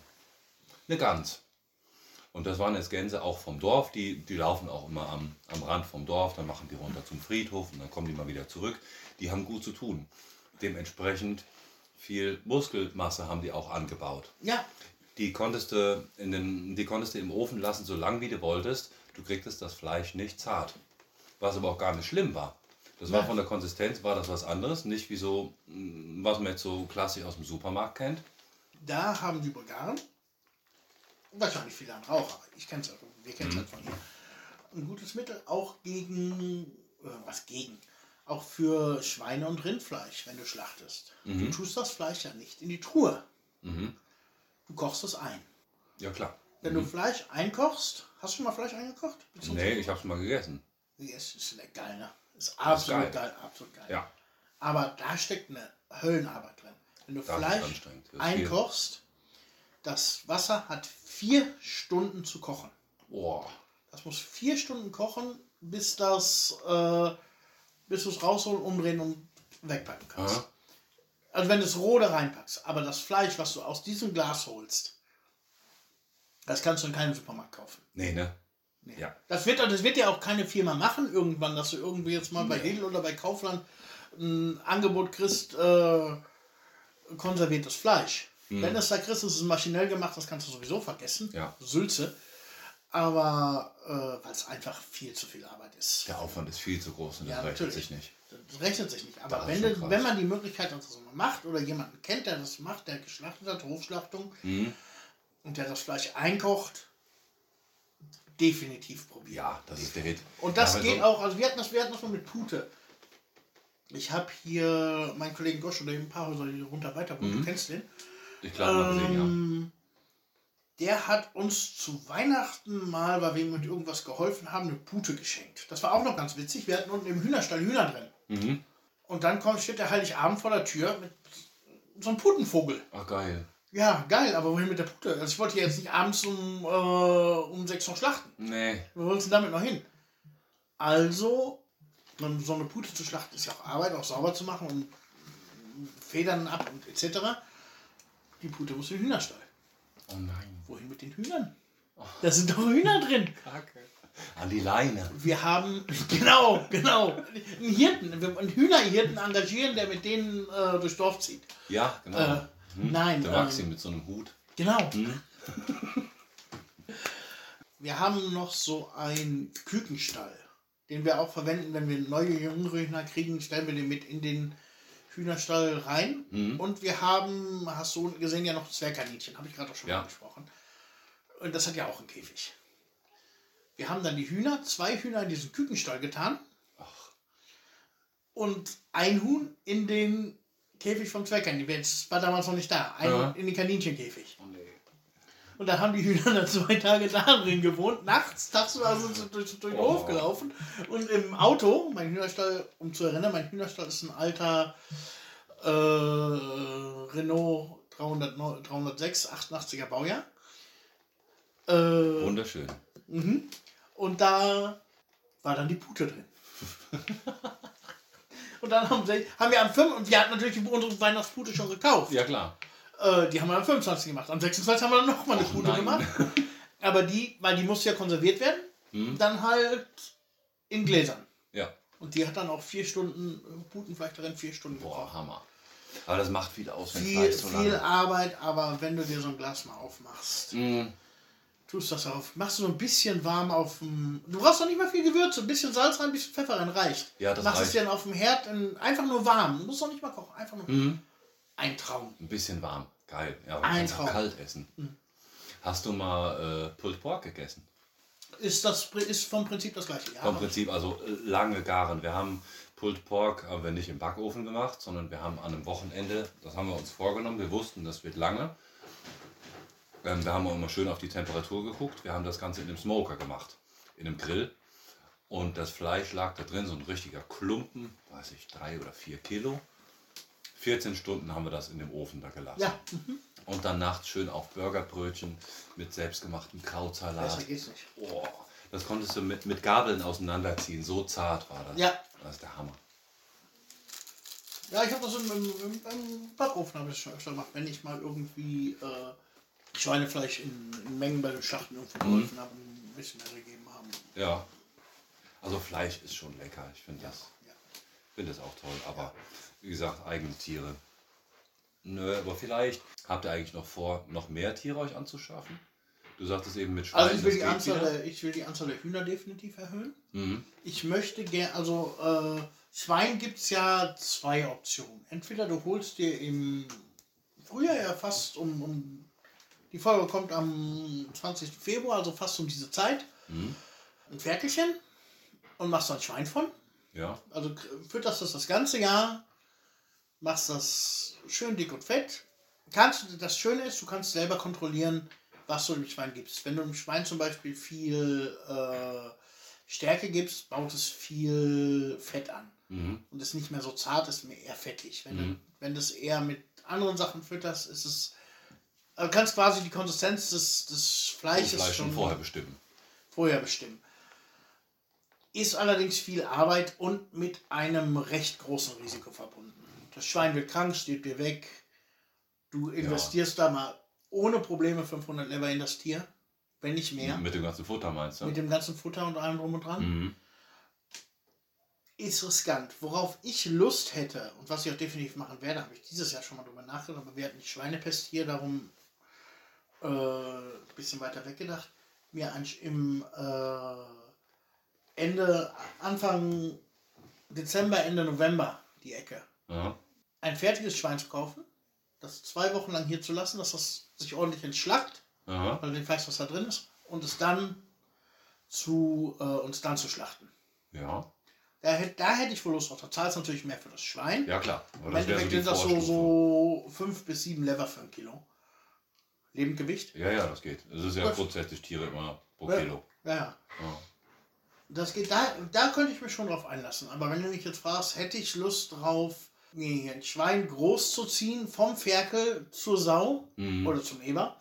eine Gans. Und das waren jetzt Gänse auch vom Dorf, die, die laufen auch immer am, am Rand vom Dorf, dann machen die runter zum Friedhof und dann kommen die mal wieder zurück. Die haben gut zu tun. Dementsprechend viel Muskelmasse haben die auch angebaut. Ja, Die konntest du, in den, die konntest du im Ofen lassen, so lange wie du wolltest. Du kriegtest das Fleisch nicht zart. Was aber auch gar nicht schlimm war. Das war von der Konsistenz, war das was anderes. Nicht wie so, mm, was man jetzt so klassisch aus dem Supermarkt kennt. da haben die Bulgaren, wahrscheinlich viele andere auch, aber ich kenne es wir kennen es Mhm. halt von hier, ein gutes Mittel auch gegen, äh, was gegen, auch für Schweine- und Rindfleisch, wenn du schlachtest. Mhm. Du tust das Fleisch ja nicht in die Truhe. Du kochst es ein. Ja, klar. Wenn du Fleisch einkochst, hast du schon mal Fleisch eingekocht? Nee, ich hab's mal gegessen. Es ist lecker geil, ne? Ist absolut geil. geil. absolut geil. Ja. Aber da steckt eine Höllenarbeit drin. Wenn du Das ist Fleisch ist einkochst, das Wasser hat vier Stunden zu kochen. Boah. Das muss vier Stunden kochen, bis das, äh, bis du es rausholen, umdrehen und wegpacken kannst. Aha. Also wenn du es roh da reinpackst, aber das Fleisch, was du aus diesem Glas holst, das kannst du in keinem Supermarkt kaufen. Nee, ne? Nee. Ja. Das wird, das wird ja auch keine Firma machen irgendwann, dass du irgendwie jetzt mal bei. Lidl oder bei Kaufland ein Angebot kriegst, äh, konserviertes Fleisch. Wenn es da kriegst, ist es maschinell gemacht, das kannst du sowieso vergessen. Ja. Sülze. Aber weil es einfach viel zu viel Arbeit ist. Der Aufwand ist viel zu groß und Ja, das rechnet natürlich. sich nicht. Das rechnet sich nicht. Aber wenn, du, wenn man die Möglichkeit dazu so macht oder jemanden kennt, der das macht, der geschlachtet hat, Hofschlachtung, Mhm. und der das Fleisch einkocht, definitiv probieren. Ja, das ist der Hit. Und das Ja, geht so- auch, also wir hatten das, wir hatten das mal mit Pute. Ich habe hier meinen Kollegen Gosch oder ein paar Häuser hier runter weiter, Mhm. du kennst den. Ich glaube, mal gesehen, ja. Der hat uns zu Weihnachten mal, weil wir ihm mit irgendwas geholfen haben, eine Pute geschenkt. Das war auch noch ganz witzig. Wir hatten unten im Hühnerstall Hühner drin. Mhm. Und dann kommt, steht der Heiligabend vor der Tür mit so einem Putenvogel. Ach, geil. Ja, geil, aber wohin mit der Pute? Also ich wollte hier jetzt nicht abends um, äh, um sechs noch schlachten. Nee. Wo wolltest du damit noch hin? Also, so eine Pute zu schlachten ist ja auch Arbeit, auch sauber zu machen und Federn ab und etc. Die Pute muss in den Hühnerstall. Oh nein. Wohin mit den Hühnern? Da sind doch Hühner drin. Kacke. An die Leine. Wir haben, genau, genau, einen Hirten, wir- einen Hühnerhirten engagieren, der mit denen äh, durchs Dorf zieht. Ja, genau. Äh, nein, Der ähm, Maxi mit so einem Hut. Genau. Hm? Wir haben noch so einen Kükenstall, den wir auch verwenden, wenn wir neue jüngere Hühner kriegen, stellen wir den mit in den Hühnerstall rein. Mhm. Und wir haben, hast du gesehen, ja noch Zwergkaninchen, habe ich gerade auch schon Ja. angesprochen. Und das hat ja auch einen Käfig. Wir haben dann die Hühner, zwei Hühner in diesen Kükenstall getan Ach, und ein Huhn in den Käfig vom Zwergkaninchen. Das war damals noch nicht da. Ein Ja. in den Kaninchenkäfig. nee. Und dann haben die Hühner dann zwei Tage da drin gewohnt. Nachts, tagsüber sind sie durch, durch den Oh. Hof gelaufen. Und im Auto, mein Hühnerstall, um zu erinnern, mein Hühnerstall ist ein alter äh, Renault 300, 306, 88er Baujahr. Äh, Wunderschön. mhm. Und da war dann die Pute drin. und dann haben, sie, haben wir am 5. Und wir hatten natürlich unsere Weihnachtspute schon gekauft. Ja, klar. Äh, die haben wir am 25 gemacht. Am 26 haben wir dann nochmal eine Och, Pute nein. gemacht. Aber die, weil die musste ja konserviert werden, Hm? dann halt in Gläsern. Ja. Und die hat dann auch vier Stunden, äh, Putenfleisch darin, vier Stunden Boah, gekocht. Hammer. Aber das macht viel aus, wenn Viel, so viel. Arbeit, aber wenn du dir so ein Glas mal aufmachst, Mhm. tust das auf, machst du so ein bisschen warm auf dem. Du brauchst doch nicht mal viel Gewürze, ein bisschen Salz rein, ein bisschen Pfeffer rein, reicht. Ja, das machst es reicht. dir dann auf dem Herd in, einfach nur warm. Du musst doch nicht mal kochen, einfach nur Mhm. Ein Traum. Ein bisschen warm. Geil. Ja, aber Ein du kannst auch Traum. kalt essen. Hast du mal äh, Pulled Pork gegessen? Ist, das, ist vom Prinzip das gleiche. Ja, Vom Prinzip, also äh, lange garen. Wir haben Pulled Pork haben wir nicht im Backofen gemacht, sondern wir haben an einem Wochenende, das haben wir uns vorgenommen, wir wussten, das wird lange. Ähm, wir haben auch immer schön auf die Temperatur geguckt. Wir haben das Ganze in einem Smoker gemacht, in einem Grill. Und das Fleisch lag da drin, so ein richtiger Klumpen, weiß ich, drei oder vier Kilo. 14 Stunden haben wir das in dem Ofen da gelassen. Ja, mhm. Und dann nachts schön auf Burgerbrötchen mit selbstgemachtem Krautsalat. besser geht's nicht. Oh, das konntest du mit, mit Gabeln auseinanderziehen. So zart war das. Ja. Das ist der Hammer. Ja, ich habe das im, im, im, Backofen habe ich schon öfter gemacht, wenn ich mal irgendwie äh, Schweinefleisch in, in Mengen bei den Schlachten irgendwo Mhm. geholfen habe und ein bisschen mehr gegeben haben. Ja. Also Fleisch ist schon lecker. Ich finde das, Ja. finde das auch toll. Aber wie gesagt, eigene Tiere. Nö, aber vielleicht habt ihr eigentlich noch vor, noch mehr Tiere euch anzuschaffen? Du sagtest eben mit Schweinen. Also ich will, die Anzahl der, ich will die Anzahl der Hühner definitiv erhöhen. Mhm. Ich möchte gerne, also äh, Schwein gibt es ja zwei Optionen. Entweder du holst dir im Frühjahr ja fast um, um die Folge kommt am 20. Februar, also fast um diese Zeit, Mhm. ein Ferkelchen und machst dann Schwein von. Ja. Also fütterst das das ganze Jahr, machst das schön dick und fett. Kannst, das Schöne ist, du kannst selber kontrollieren, was du dem Schwein gibst. Wenn du dem Schwein zum Beispiel viel äh, Stärke gibst, baut es viel Fett an. Mhm. Und ist nicht mehr so zart, ist mehr eher fettig. Wenn, Mhm. du, wenn du es eher mit anderen Sachen fütterst, ist es. Also kannst quasi die Konsistenz des, des Fleisches Fleisch schon vorher bestimmen. vorher bestimmen. Ist allerdings viel Arbeit und mit einem recht großen Risiko verbunden. Das Schwein wird krank, steht dir weg. Du investierst da mal ohne Probleme 500 Lever in das Tier, wenn nicht mehr. Mit dem ganzen Futter meinst du? Mit dem ganzen Futter und allem drum und dran. mhm. Ist riskant. Worauf ich Lust hätte und was ich auch definitiv machen werde, habe ich dieses Jahr schon mal drüber nachgedacht, aber wir hatten die Schweinepest hier, darum äh, ein bisschen weiter weggedacht. mir ein, im äh, Ende, Anfang Dezember, Ende November die Ecke, Ja. Ein fertiges Schwein zu kaufen, das zwei Wochen lang hier zu lassen, dass das sich ordentlich entschlackt, Aha. weil ich weiß, was da drin ist, und es dann zu, äh, uns dann zu schlachten. Ja. Da, da hätte ich wohl Lust drauf. Da zahlst du natürlich mehr für das Schwein. Ja, klar. Aber Im Endeffekt sind das so, so fünf bis sieben Lever für ein Kilo. Lebendgewicht? Ja, ja, das geht. Es ist ja grundsätzlich Tiere immer pro Ja. Kilo. Ja, ja. Ja. Das geht, da, da könnte ich mich schon drauf einlassen. Aber wenn du mich jetzt fragst, hätte ich Lust drauf, ein Schwein groß zu ziehen, vom Ferkel zur Sau Mhm. oder zum Eber,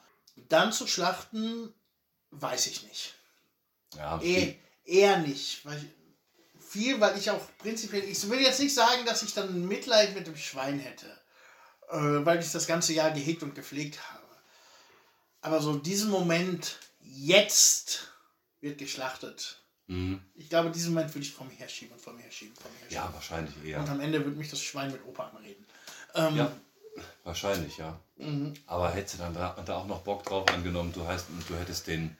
dann zu schlachten, weiß ich nicht. Ja, Eh, eher nicht. Weil ich, viel, weil ich auch prinzipiell, ich will jetzt nicht sagen, dass ich dann Mitleid mit dem Schwein hätte, äh, weil ich das ganze Jahr gehegt und gepflegt habe. Aber so diesen Moment, jetzt wird geschlachtet. Mhm. Ich glaube, diesen Moment würde ich vor mir herschieben und vor mir herschieben, vor mir herschieben. ja, wahrscheinlich eher. Und am Ende würde mich das Schwein mit Opa anreden. Ähm, Ja, wahrscheinlich, ja. mhm. Aber hättest du dann da, da auch noch Bock drauf angenommen, du, heißt, du hättest den,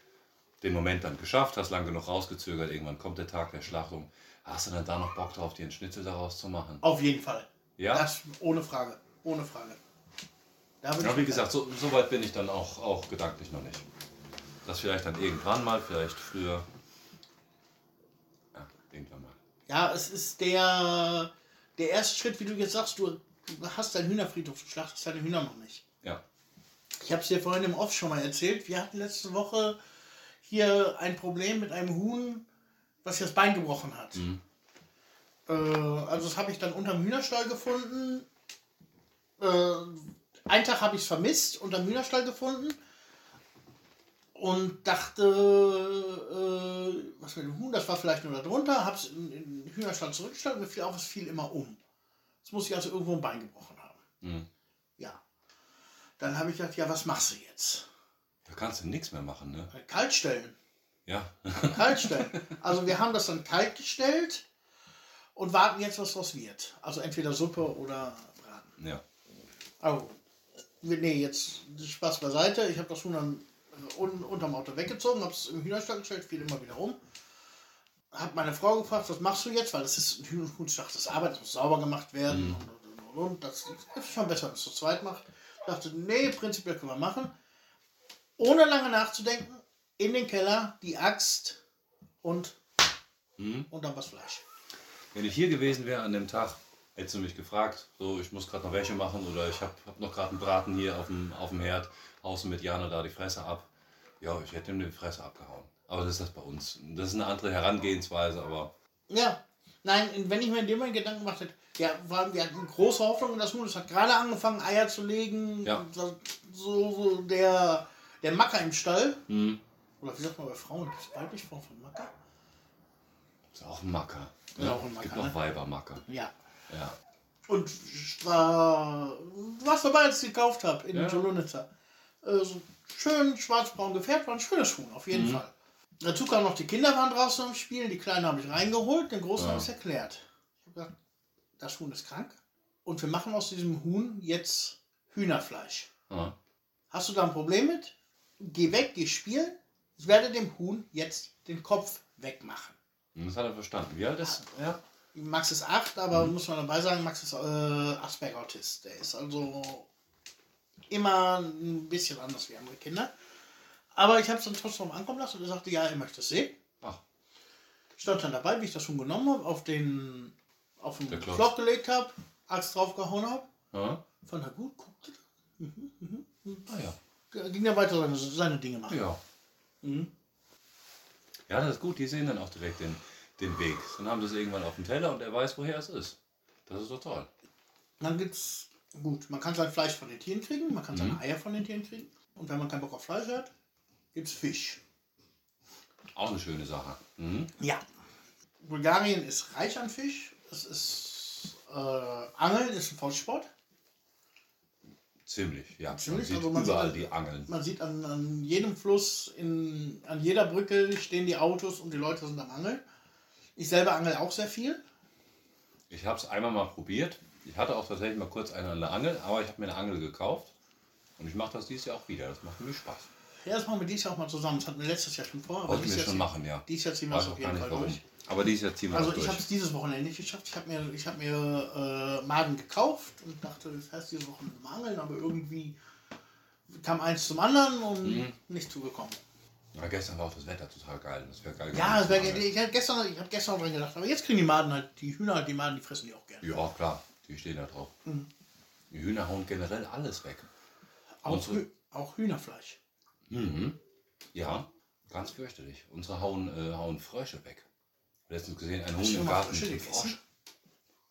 den Moment dann geschafft, hast lang genug rausgezögert, irgendwann kommt der Tag der Schlachtung. Hast du dann da noch Bock drauf, dir einen Schnitzel daraus zu machen? Auf jeden Fall. Ja? Das ohne Frage. Ohne Frage. Da würde Ja, ich- wie gesagt, so, so weit bin ich dann auch, auch gedanklich noch nicht. Das vielleicht dann irgendwann mal, vielleicht früher. Ja, es ist der, der erste Schritt, wie du jetzt sagst, du hast deinen Hühnerfriedhof, du schlachtest deine Hühner noch nicht. Ja. Ich habe es dir vorhin im Off schon mal erzählt. Wir hatten letzte Woche hier ein Problem mit einem Huhn, was das Bein gebrochen hat. Mhm. Äh, also das habe ich dann unterm Hühnerstall gefunden. Äh, einen Tag habe ich es vermisst, unterm Hühnerstall gefunden. Und dachte, äh, was mit dem Huhn, das war vielleicht nur da drunter, habe es in, in den Hühnerstall zurückgestellt und mir fiel auf, es fiel immer um. Jetzt muss ich also irgendwo ein Bein gebrochen haben. Mhm. Ja. Dann habe ich gedacht, ja, was machst du jetzt? Da kannst du nichts mehr machen, ne? Kalt stellen. Ja. Kalt stellen. Also wir haben das dann kalt gestellt und warten jetzt, was draus wird. Also entweder Suppe oder Braten. ja. Also, nee, jetzt Spaß beiseite. Ich habe das Huhn dann un unterm Auto weggezogen, habe es im Hühnerstall gestellt, fiel immer wieder um. Habe meine Frau gefragt, was machst du jetzt? Weil das ist ein Hühnerhuhnschlacht, das Arbeit, das muss sauber gemacht werden. Und, und, und, und. Das ist schon besser, wenn es zu zweit macht. dachte, nee, prinzipiell können wir machen. Ohne lange nachzudenken, in den Keller, die Axt und, Mhm. und dann was Fleisch. Wenn ich hier gewesen wäre an dem Tag, hättest du mich gefragt, so ich muss gerade noch welche machen oder ich habe hab noch gerade einen Braten hier auf dem, auf dem Herd, außen mit Jana da die Fresse ab. Ja, ich hätte ihm die Fresse abgehauen. Aber das ist das bei uns. Das ist eine andere Herangehensweise, aber Ja, nein, wenn ich mir in dem Moment Gedanken gemacht hätte, ja, war, wir hatten große Hoffnung in das Huhn, es hat gerade angefangen, Eier zu legen. Ja. So, so der, der Macker im Stall. hm, Oder wie sagt man bei Frauen? Gibt es weiblich Form von Macker? ist auch ein Macker. Ist Ja, auch ein es gibt Macker, ne? Weibermacker. Ja. Ja. Und ich war, warst dabei, als ich gekauft habe, in Ja. Jolonitzer. Äh, so schön schwarz-braun gefärbt, war ein schönes Huhn, auf jeden Mhm. Fall. Dazu kamen noch die Kinder waren draußen am Spielen, die Kleinen habe ich reingeholt, den Großen Ja. habe ich erklärt. Ich habe gesagt, das Huhn ist krank und wir machen aus diesem Huhn jetzt Hühnerfleisch. Ja. Hast du da ein Problem mit? Geh weg, geh spielen. Ich werde dem Huhn jetzt den Kopf wegmachen. Das hat er verstanden. Wie alt ist er? Max ist acht, aber muss man dabei sagen, Max ist äh, Asperger-Autist. Der ist also immer ein bisschen anders wie andere Kinder. Aber ich habe es dann trotzdem ankommen lassen und er sagte, ja, er möchte es sehen. Ach, Stand dann dabei, wie ich das schon genommen habe, auf den auf den. Flock gelegt habe, Axt draufgehauen habe. ja. Fand er gut, guckte. Ah, ja. Ging er weiter seine, seine Dinge machen. Ja. Mhm. Ja, das ist gut. Die sehen dann auch direkt den, den Weg. Dann haben sie es irgendwann auf dem Teller und er weiß, woher es ist. Das ist doch toll. Dann gibt's, gut, man kann sein Fleisch von den Tieren kriegen, man kann Mhm. seine Eier von den Tieren kriegen. Und wenn man keinen Bock auf Fleisch hat, gibt's Fisch. Auch eine schöne Sache. Mhm. Ja. Bulgarien ist reich an Fisch. Es ist äh, Angeln ist ein Volkssport. Ziemlich, ja. Ziemlich, man sieht also man überall sieht- die Angeln. Man sieht an, an jedem Fluss, in, an jeder Brücke stehen die Autos und die Leute sind am Angeln. Ich selber angel auch sehr viel. Ich habe es einmal mal probiert. Ich hatte auch tatsächlich mal kurz eine der Angel, aber ich habe mir eine Angel gekauft. Und ich mache das dieses Jahr auch wieder. Das macht mir Spaß. Ja, das machen wir dieses Jahr auch mal zusammen. Das hatten wir letztes Jahr schon vor. Aber Wollten wir Jahr schon machen, ja. Dieses Jahr ziehen wir es auch auf jeden Fall warum. durch. Aber dieses Jahr ziehen wir Also ich habe es dieses Wochenende nicht geschafft. Ich habe mir, ich hab mir äh, Maden gekauft und dachte, das heißt diese Woche mal angeln, aber irgendwie kam eins zum anderen und Mhm. nicht zugekommen. Ja, gestern war auch das Wetter total geil. Das wäre geil Ja, das wär, gewesen. ich habe gestern, ich hab gestern dran gedacht, aber jetzt kriegen die Maden halt, die Hühner, die Maden, die fressen die auch gerne. Ja, klar. Die stehen da drauf. Mhm. Die Hühner hauen generell alles weg. Auch, unsere- Hü auch Hühnerfleisch. Mhm. Ja, ganz fürchterlich. Unsere hauen, äh, hauen Frösche weg. Letztens gesehen, ein Huhn im Garten. Frösche gegessen? Frosch.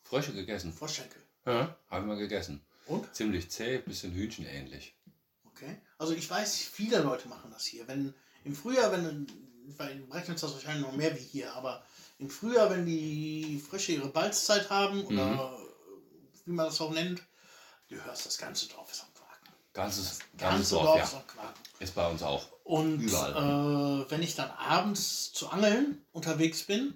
Frösche gegessen. Froschschenkel. Ja, habe ich mal gegessen. Und? Ziemlich zäh, bisschen Hühnchen ähnlich. Okay. Also ich weiß, viele Leute machen das hier. Wenn im Frühjahr, wenn bei in Brecknitz das wahrscheinlich noch mehr wie hier, aber im Frühjahr, wenn die Frösche ihre Balzzeit haben oder Mhm. wie man das auch nennt, du hörst das ganze Dorf ist am Quaken. Ganzes, ganzes ganze Dorf, Dorf ja. ist am Quaken. Ist bei uns auch. Und Überall. äh, wenn ich dann abends zu angeln unterwegs bin,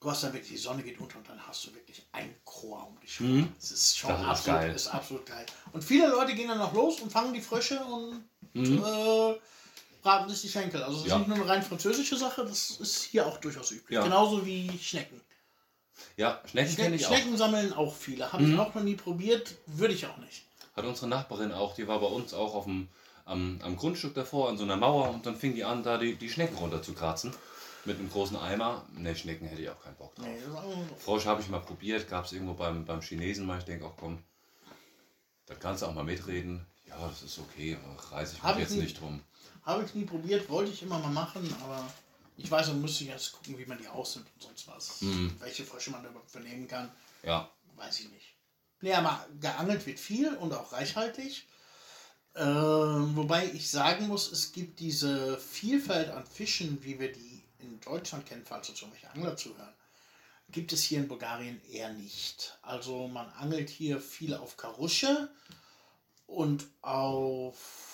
du hast dann wirklich, die Sonne geht unter und dann hast du wirklich ein Chor um dich. Mhm. Das ist schon Das ist absolut, geil. ist absolut geil. Und viele Leute gehen dann noch los und fangen die Frösche und Mhm. äh, braten sich die Schenkel. Also das Ja. ist nicht nur eine rein französische Sache, das ist hier auch durchaus üblich. Ja. Genauso wie Schnecken. Ja, Schnecken kenne Schnecken, ich auch. Schnecken sammeln auch viele. Habe ich Mhm. auch noch nie probiert, würde ich auch nicht. Hat unsere Nachbarin auch, die war bei uns auch auf dem, am, am Grundstück davor an so einer Mauer und dann fing die an, da die, die Schnecken runter zu kratzen. Mit einem großen Eimer. Ne, Schnecken hätte ich auch keinen Bock drauf. Nee, auch- Frosch habe ich mal probiert, gab es irgendwo beim, beim Chinesen mal. Ich denke auch, komm, da kannst du auch mal mitreden. Ja, das ist okay, reiße ich mich Hab ich jetzt nie- nicht drum. Habe ich nie probiert, wollte ich immer mal machen, aber ich weiß, dann müsste ich erst gucken, wie man die ausnimmt und sonst was. Mhm. Welche Frösche man da überhaupt vernehmen kann, Ja, weiß ich nicht. Nee, aber geangelt wird viel und auch reichhaltig. Ähm, wobei ich sagen muss, es gibt diese Vielfalt an Fischen, wie wir die in Deutschland kennen, falls uns irgendwelche Angler zuhören, gibt es hier in Bulgarien eher nicht. Also man angelt hier viel auf Karusche und auf,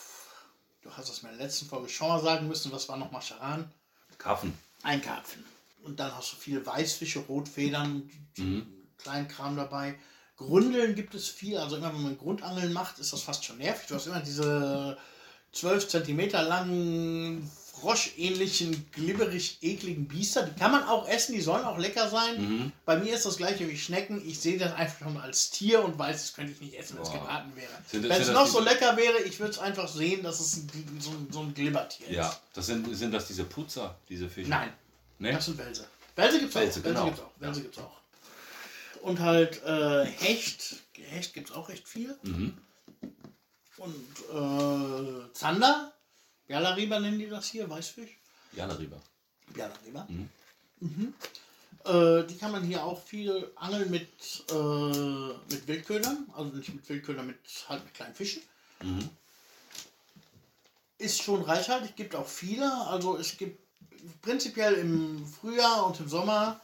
du hast in der letzten Folge schon mal sagen müssen, was war nochmal Charan? Karpfen. Ein Karpfen. Und dann hast du viele Weißfische, Rotfedern, Mhm. kleinen Kram dabei. Grundeln gibt es viel. Also immer wenn man Grundangeln macht, ist das fast schon nervig. Du hast immer diese 12 cm langen, froschähnlichen, glibberig ekligen Biester. Die kann man auch essen, die sollen auch lecker sein. Mhm. Bei mir ist das gleiche wie Schnecken. Ich sehe das einfach schon als Tier und weiß, das könnte ich nicht essen, wenn es gebraten wäre. Wenn es noch so lecker wäre, ich würde es einfach sehen, dass es ein, so, ein- so ein Glibbertier Ja, ist. das sind, sind das diese Putzer, diese Fische? Nein, Ne? das sind Welse. Welse gibt es auch. Welse genau. gibt's auch. Gibt's auch. Und halt äh, Hecht. Hecht gibt es auch recht viel. Mhm. Und äh, Zander. Bialariba nennen die das hier, Weißfisch. Ja, darüber. Bialariba. Mhm. Mhm. Äh, die kann man hier auch viel angeln mit, äh, mit Wildködern. Also nicht mit Wildködern, mit halt mit kleinen Fischen. Mhm. Ist schon reichhaltig, gibt auch viele. Also es gibt prinzipiell im Frühjahr und im Sommer,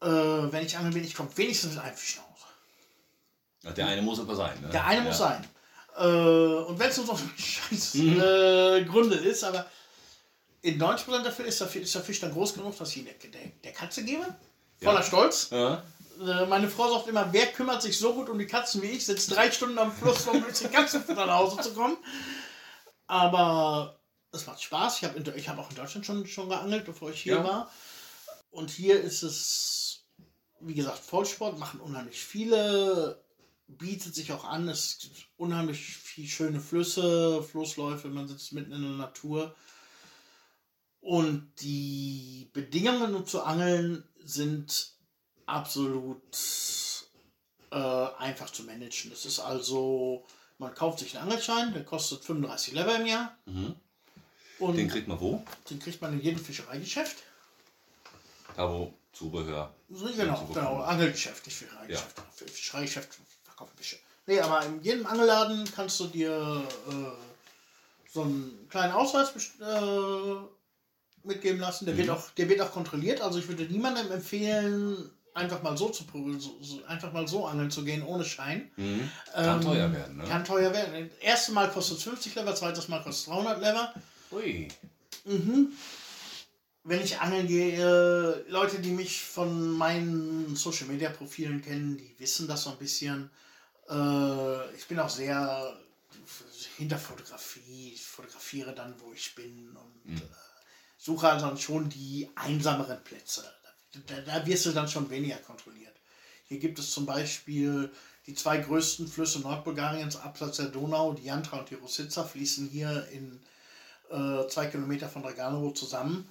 äh, wenn ich angeln bin, ich komme wenigstens mit einem Fisch nach Hause. Ja, der eine muss aber sein, ne? Der eine ja. muss sein. Äh, und wenn es nur so ein scheiß Mhm. äh, Grunde ist, aber in 90% der Fälle ist der, Fi- ist der Fisch dann groß genug, dass ich ihn der, der, der Katze gebe. Voller Ja. Stolz. Ja. Äh, meine Frau sagt immer, wer kümmert sich so gut um die Katzen wie ich, sitzt drei Stunden am Fluss, um mit den Katzen nach Hause zu kommen. Aber es macht Spaß. Ich habe ich hab auch in Deutschland schon, schon geangelt, bevor ich hier Ja. war. Und hier ist es, wie gesagt, Vollsport, machen unheimlich viele, bietet sich auch an. Es gibt unheimlich viele schöne Flüsse, Flussläufe, man sitzt mitten in der Natur. Und die Bedingungen, um zu angeln, sind absolut äh, einfach zu managen. Es ist also, man kauft sich einen Angelschein, der kostet 35 Lever im Jahr. Mhm. Und Den kriegt man wo? den kriegt man in jedem Fischereigeschäft. Da wo Zubehör. Genau, genau, Angelgeschäft, nicht Fischereigeschäft. Für Fischereigeschäft verkaufen Fische. Nee, aber in jedem Angelladen kannst du dir äh, so einen kleinen Ausweis äh, mitgeben lassen. Der, wird Mhm. auch, der wird auch kontrolliert. Also ich würde niemandem empfehlen, einfach mal so zu so, einfach mal so angeln zu gehen ohne Schein. Mhm. Kann Ähm, teuer werden, ne? Kann teuer werden. Das erste Mal kostet es 50 Lever, zweites Mal kostet es 300 Lever. Ui. Mhm. Wenn ich angeln gehe, Leute, die mich von meinen Social Media Profilen kennen, die wissen das so ein bisschen. Äh, ich bin auch sehr Hinterfotografie. Ich fotografiere dann, wo ich bin und äh, suche also dann schon die einsameren Plätze. Da, da wirst du dann schon weniger kontrolliert. Hier gibt es zum Beispiel die zwei größten Flüsse Nordbulgariens, abseits der Donau, die Jantra und die Rosica, fließen hier in äh, zwei Kilometer von Draganovo zusammen.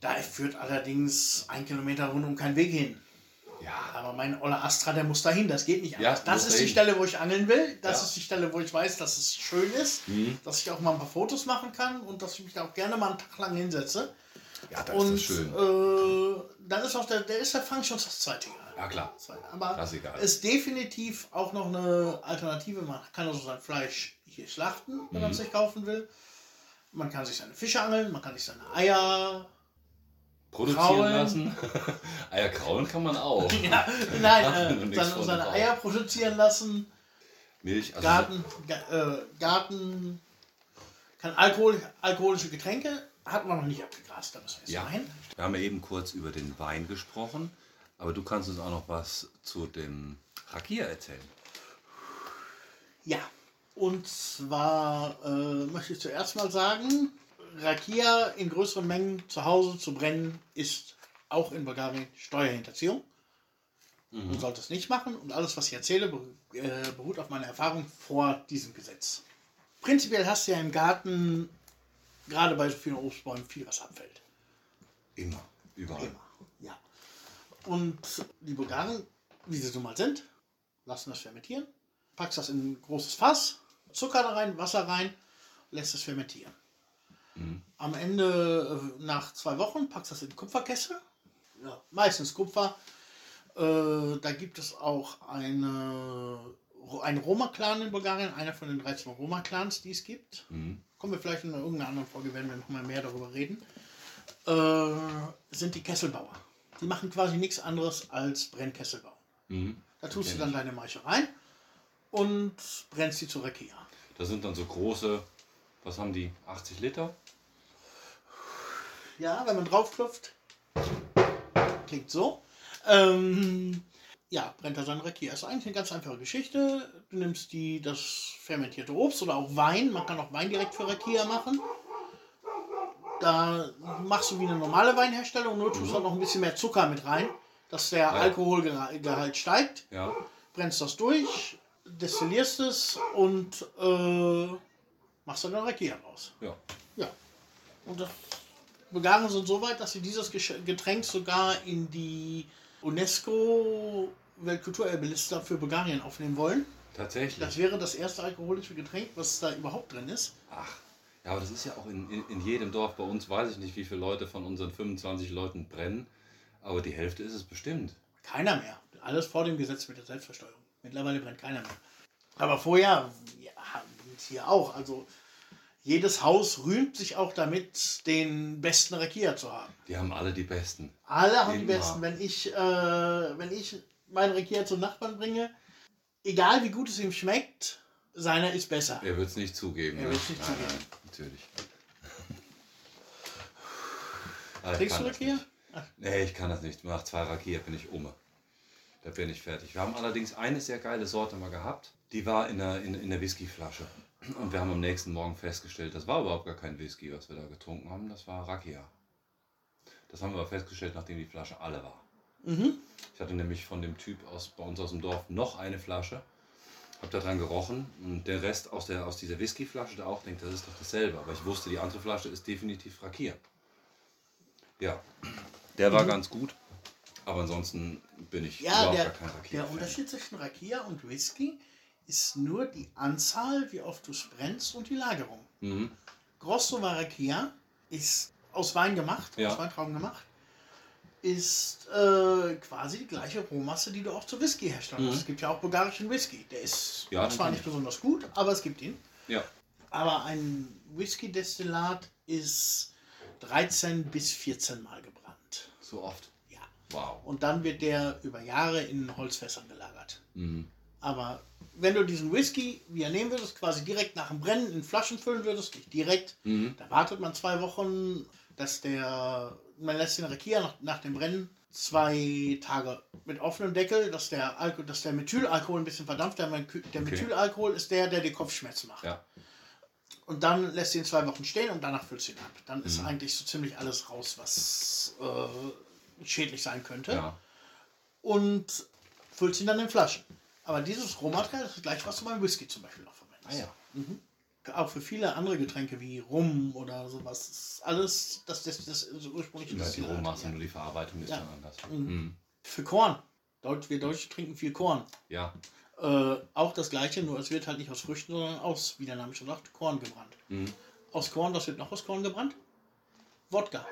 Da führt allerdings ein Kilometer rundum kein Weg hin. Ja, Aber mein Oller Astra, der muss dahin, das geht nicht Ja, das ist die. Stelle, wo ich angeln will. Das Ja. ist die Stelle, wo ich weiß, dass es schön ist, Mhm. dass ich auch mal ein paar Fotos machen kann und dass ich mich da auch gerne mal einen Tag lang hinsetze. ja da und ist das schön. Äh, dann ist auch der, der ist der Fang schon das zweite Jahr. ja, klar. Aber Das ist egal. ist definitiv auch noch eine Alternative. Man kann also sein Fleisch hier schlachten, wenn Mhm. man es sich kaufen will. Man kann sich seine Fische angeln, man kann sich seine Eier. Produzieren Kraulen. lassen. Eier kraulen kann man auch. Ja, nein, äh, seine, seine. Eier produzieren lassen. Milch, also Garten, Ga äh, Garten, kann Alkohol, alkoholische Getränke, hat man noch nicht abgegrast, da müssen wir jetzt Ja. hin. Wir haben ja eben kurz über den Wein gesprochen, aber du kannst uns auch noch was zu dem Rakia erzählen. Ja, und zwar äh, möchte ich zuerst mal sagen, Rakia in größeren Mengen zu Hause zu brennen ist auch in Bulgarien Steuerhinterziehung. Man sollte es nicht machen und alles, was ich erzähle, äh, beruht auf meiner Erfahrung vor diesem Gesetz. Prinzipiell hast du ja im Garten, gerade bei so vielen Obstbäumen, viel, was abfällt. Immer, überall. Immer. Ja. Und die Bulgaren, wie sie so mal sind, lassen das fermentieren, packst das in ein großes Fass, Zucker da rein, Wasser rein, lässt es fermentieren. Am Ende, äh, nach zwei Wochen, packst das in Kupferkessel, ja, meistens Kupfer. Äh, da gibt es auch eine, einen Roma-Clan in Bulgarien, einer von den 13 Roma-Clans, die es gibt. Kommen wir vielleicht in irgendeiner anderen Folge, werden wir noch mal mehr darüber reden äh, sind die Kesselbauer. Die machen quasi nichts anderes als Brennkessel bauen. Mhm. Da tust du Kenn dann deine Maische rein und brennst die zu Rakia. Das sind dann so große, was haben die, 80 Liter? Ja, wenn man draufklopft, klingt so. Ähm, ja, brennt da sein Rakia. Ist eigentlich eine ganz einfache Geschichte. Du nimmst die, das fermentierte Obst oder auch Wein. Man kann auch Wein direkt für Rakia machen. Da machst du wie eine normale Weinherstellung, nur tust du noch ein bisschen mehr Zucker mit rein, dass der Alkoholgehalt steigt. Ja. brennst das durch, destillierst es und äh, machst dann eine Rakia raus. Ja. Ja. Und das Bulgaren sind so weit, dass sie dieses Getränk sogar in die UNESCO Weltkulturerbeliste für Bulgarien aufnehmen wollen. Tatsächlich. Das wäre das erste alkoholische Getränk, was da überhaupt drin ist. Ach, ja, aber das ist ja auch in, in, in jedem Dorf. Bei uns weiß ich nicht, wie viele Leute von unseren 25 Leuten brennen, aber die Hälfte ist es bestimmt. Keiner mehr. Alles vor dem Gesetz mit der Selbstversteuerung. Mittlerweile brennt keiner mehr. Aber vorher, ja, hier auch. Also jedes Haus rühmt sich auch damit, den besten Rakia zu haben. Die haben alle die besten. Alle haben die Immer. besten. Wenn ich, äh, wenn ich meinen Rakia zum Nachbarn bringe, egal wie gut es ihm schmeckt, seiner ist besser. Er wird es nicht zugeben. Er ne? wird's nicht nein, zugeben. Nein, natürlich. Kann du nicht. Nee, ich kann das nicht. Nach zwei Rakia bin ich um. Da bin ich fertig. Wir haben allerdings eine sehr geile Sorte mal gehabt. Die war in der, in, in der Whiskyflasche. Und wir haben am nächsten Morgen festgestellt, das war überhaupt gar kein Whisky, was wir da getrunken haben. Das war Rakia. Das haben wir aber festgestellt, nachdem die Flasche alle war. Mhm. Ich hatte nämlich von dem Typ aus, bei uns aus dem Dorf noch eine Flasche. Hab da dran gerochen und der Rest aus, der, aus dieser Whiskyflasche da auch denkt, das ist doch dasselbe. Aber ich wusste, die andere Flasche ist definitiv Rakia. Ja, der war ganz gut. Aber ansonsten bin ich Ja, überhaupt der, gar kein Rakia. der Unterschied zwischen Rakia und Whisky ist nur die Anzahl, wie oft du es brennst und die Lagerung. Mhm. Grosso Rakia ist aus Wein gemacht, Ja. aus Weintrauben gemacht, ist äh, quasi die gleiche Rohmasse, die du auch zu Whisky herstellen musst. Mhm. Es gibt ja auch bulgarischen Whisky. Der ist Ja, zwar nicht ich. besonders gut, aber es gibt ihn. Ja, Aber ein Whisky-Destillat ist 13 bis 14 Mal gebrannt. so oft. Wow. Und dann wird der über Jahre in Holzfässern gelagert. Mhm. Aber wenn du diesen Whisky, wie er nehmen würdest, quasi direkt nach dem Brennen in Flaschen füllen würdest, nicht direkt, Mhm. da wartet man zwei Wochen, dass der, man lässt den Rakia nach, nach dem Brennen zwei Tage mit offenem Deckel, dass der, Alko dass der Methylalkohol ein bisschen verdampft. Der, der. Methylalkohol ist der, der die Kopfschmerzen macht. Ja. Und dann lässt ihn zwei Wochen stehen und danach füllst du ihn ab. Dann ist Mhm. eigentlich so ziemlich alles raus, was äh, schädlich sein könnte. Ja. Und füllst ihn dann in Flaschen. Aber dieses Rohmaterial ist das gleiche, was du beim Whisky zum Beispiel noch verwendest. Ah ja. Auch für viele andere Getränke wie Rum oder sowas. Das ist alles, das, das, das ist ursprünglich Ja, die Rohmasse, ja. nur die Verarbeitung ist Ja. dann anders. Mhm. Mhm. Für Korn. Wir Deutsche trinken viel Korn. Ja. Äh, auch das gleiche, nur es wird halt nicht aus Früchten, sondern aus, wie der Name schon sagt, Korn gebrannt. Mhm. Aus Korn, was wird noch aus Korn gebrannt? Wodka.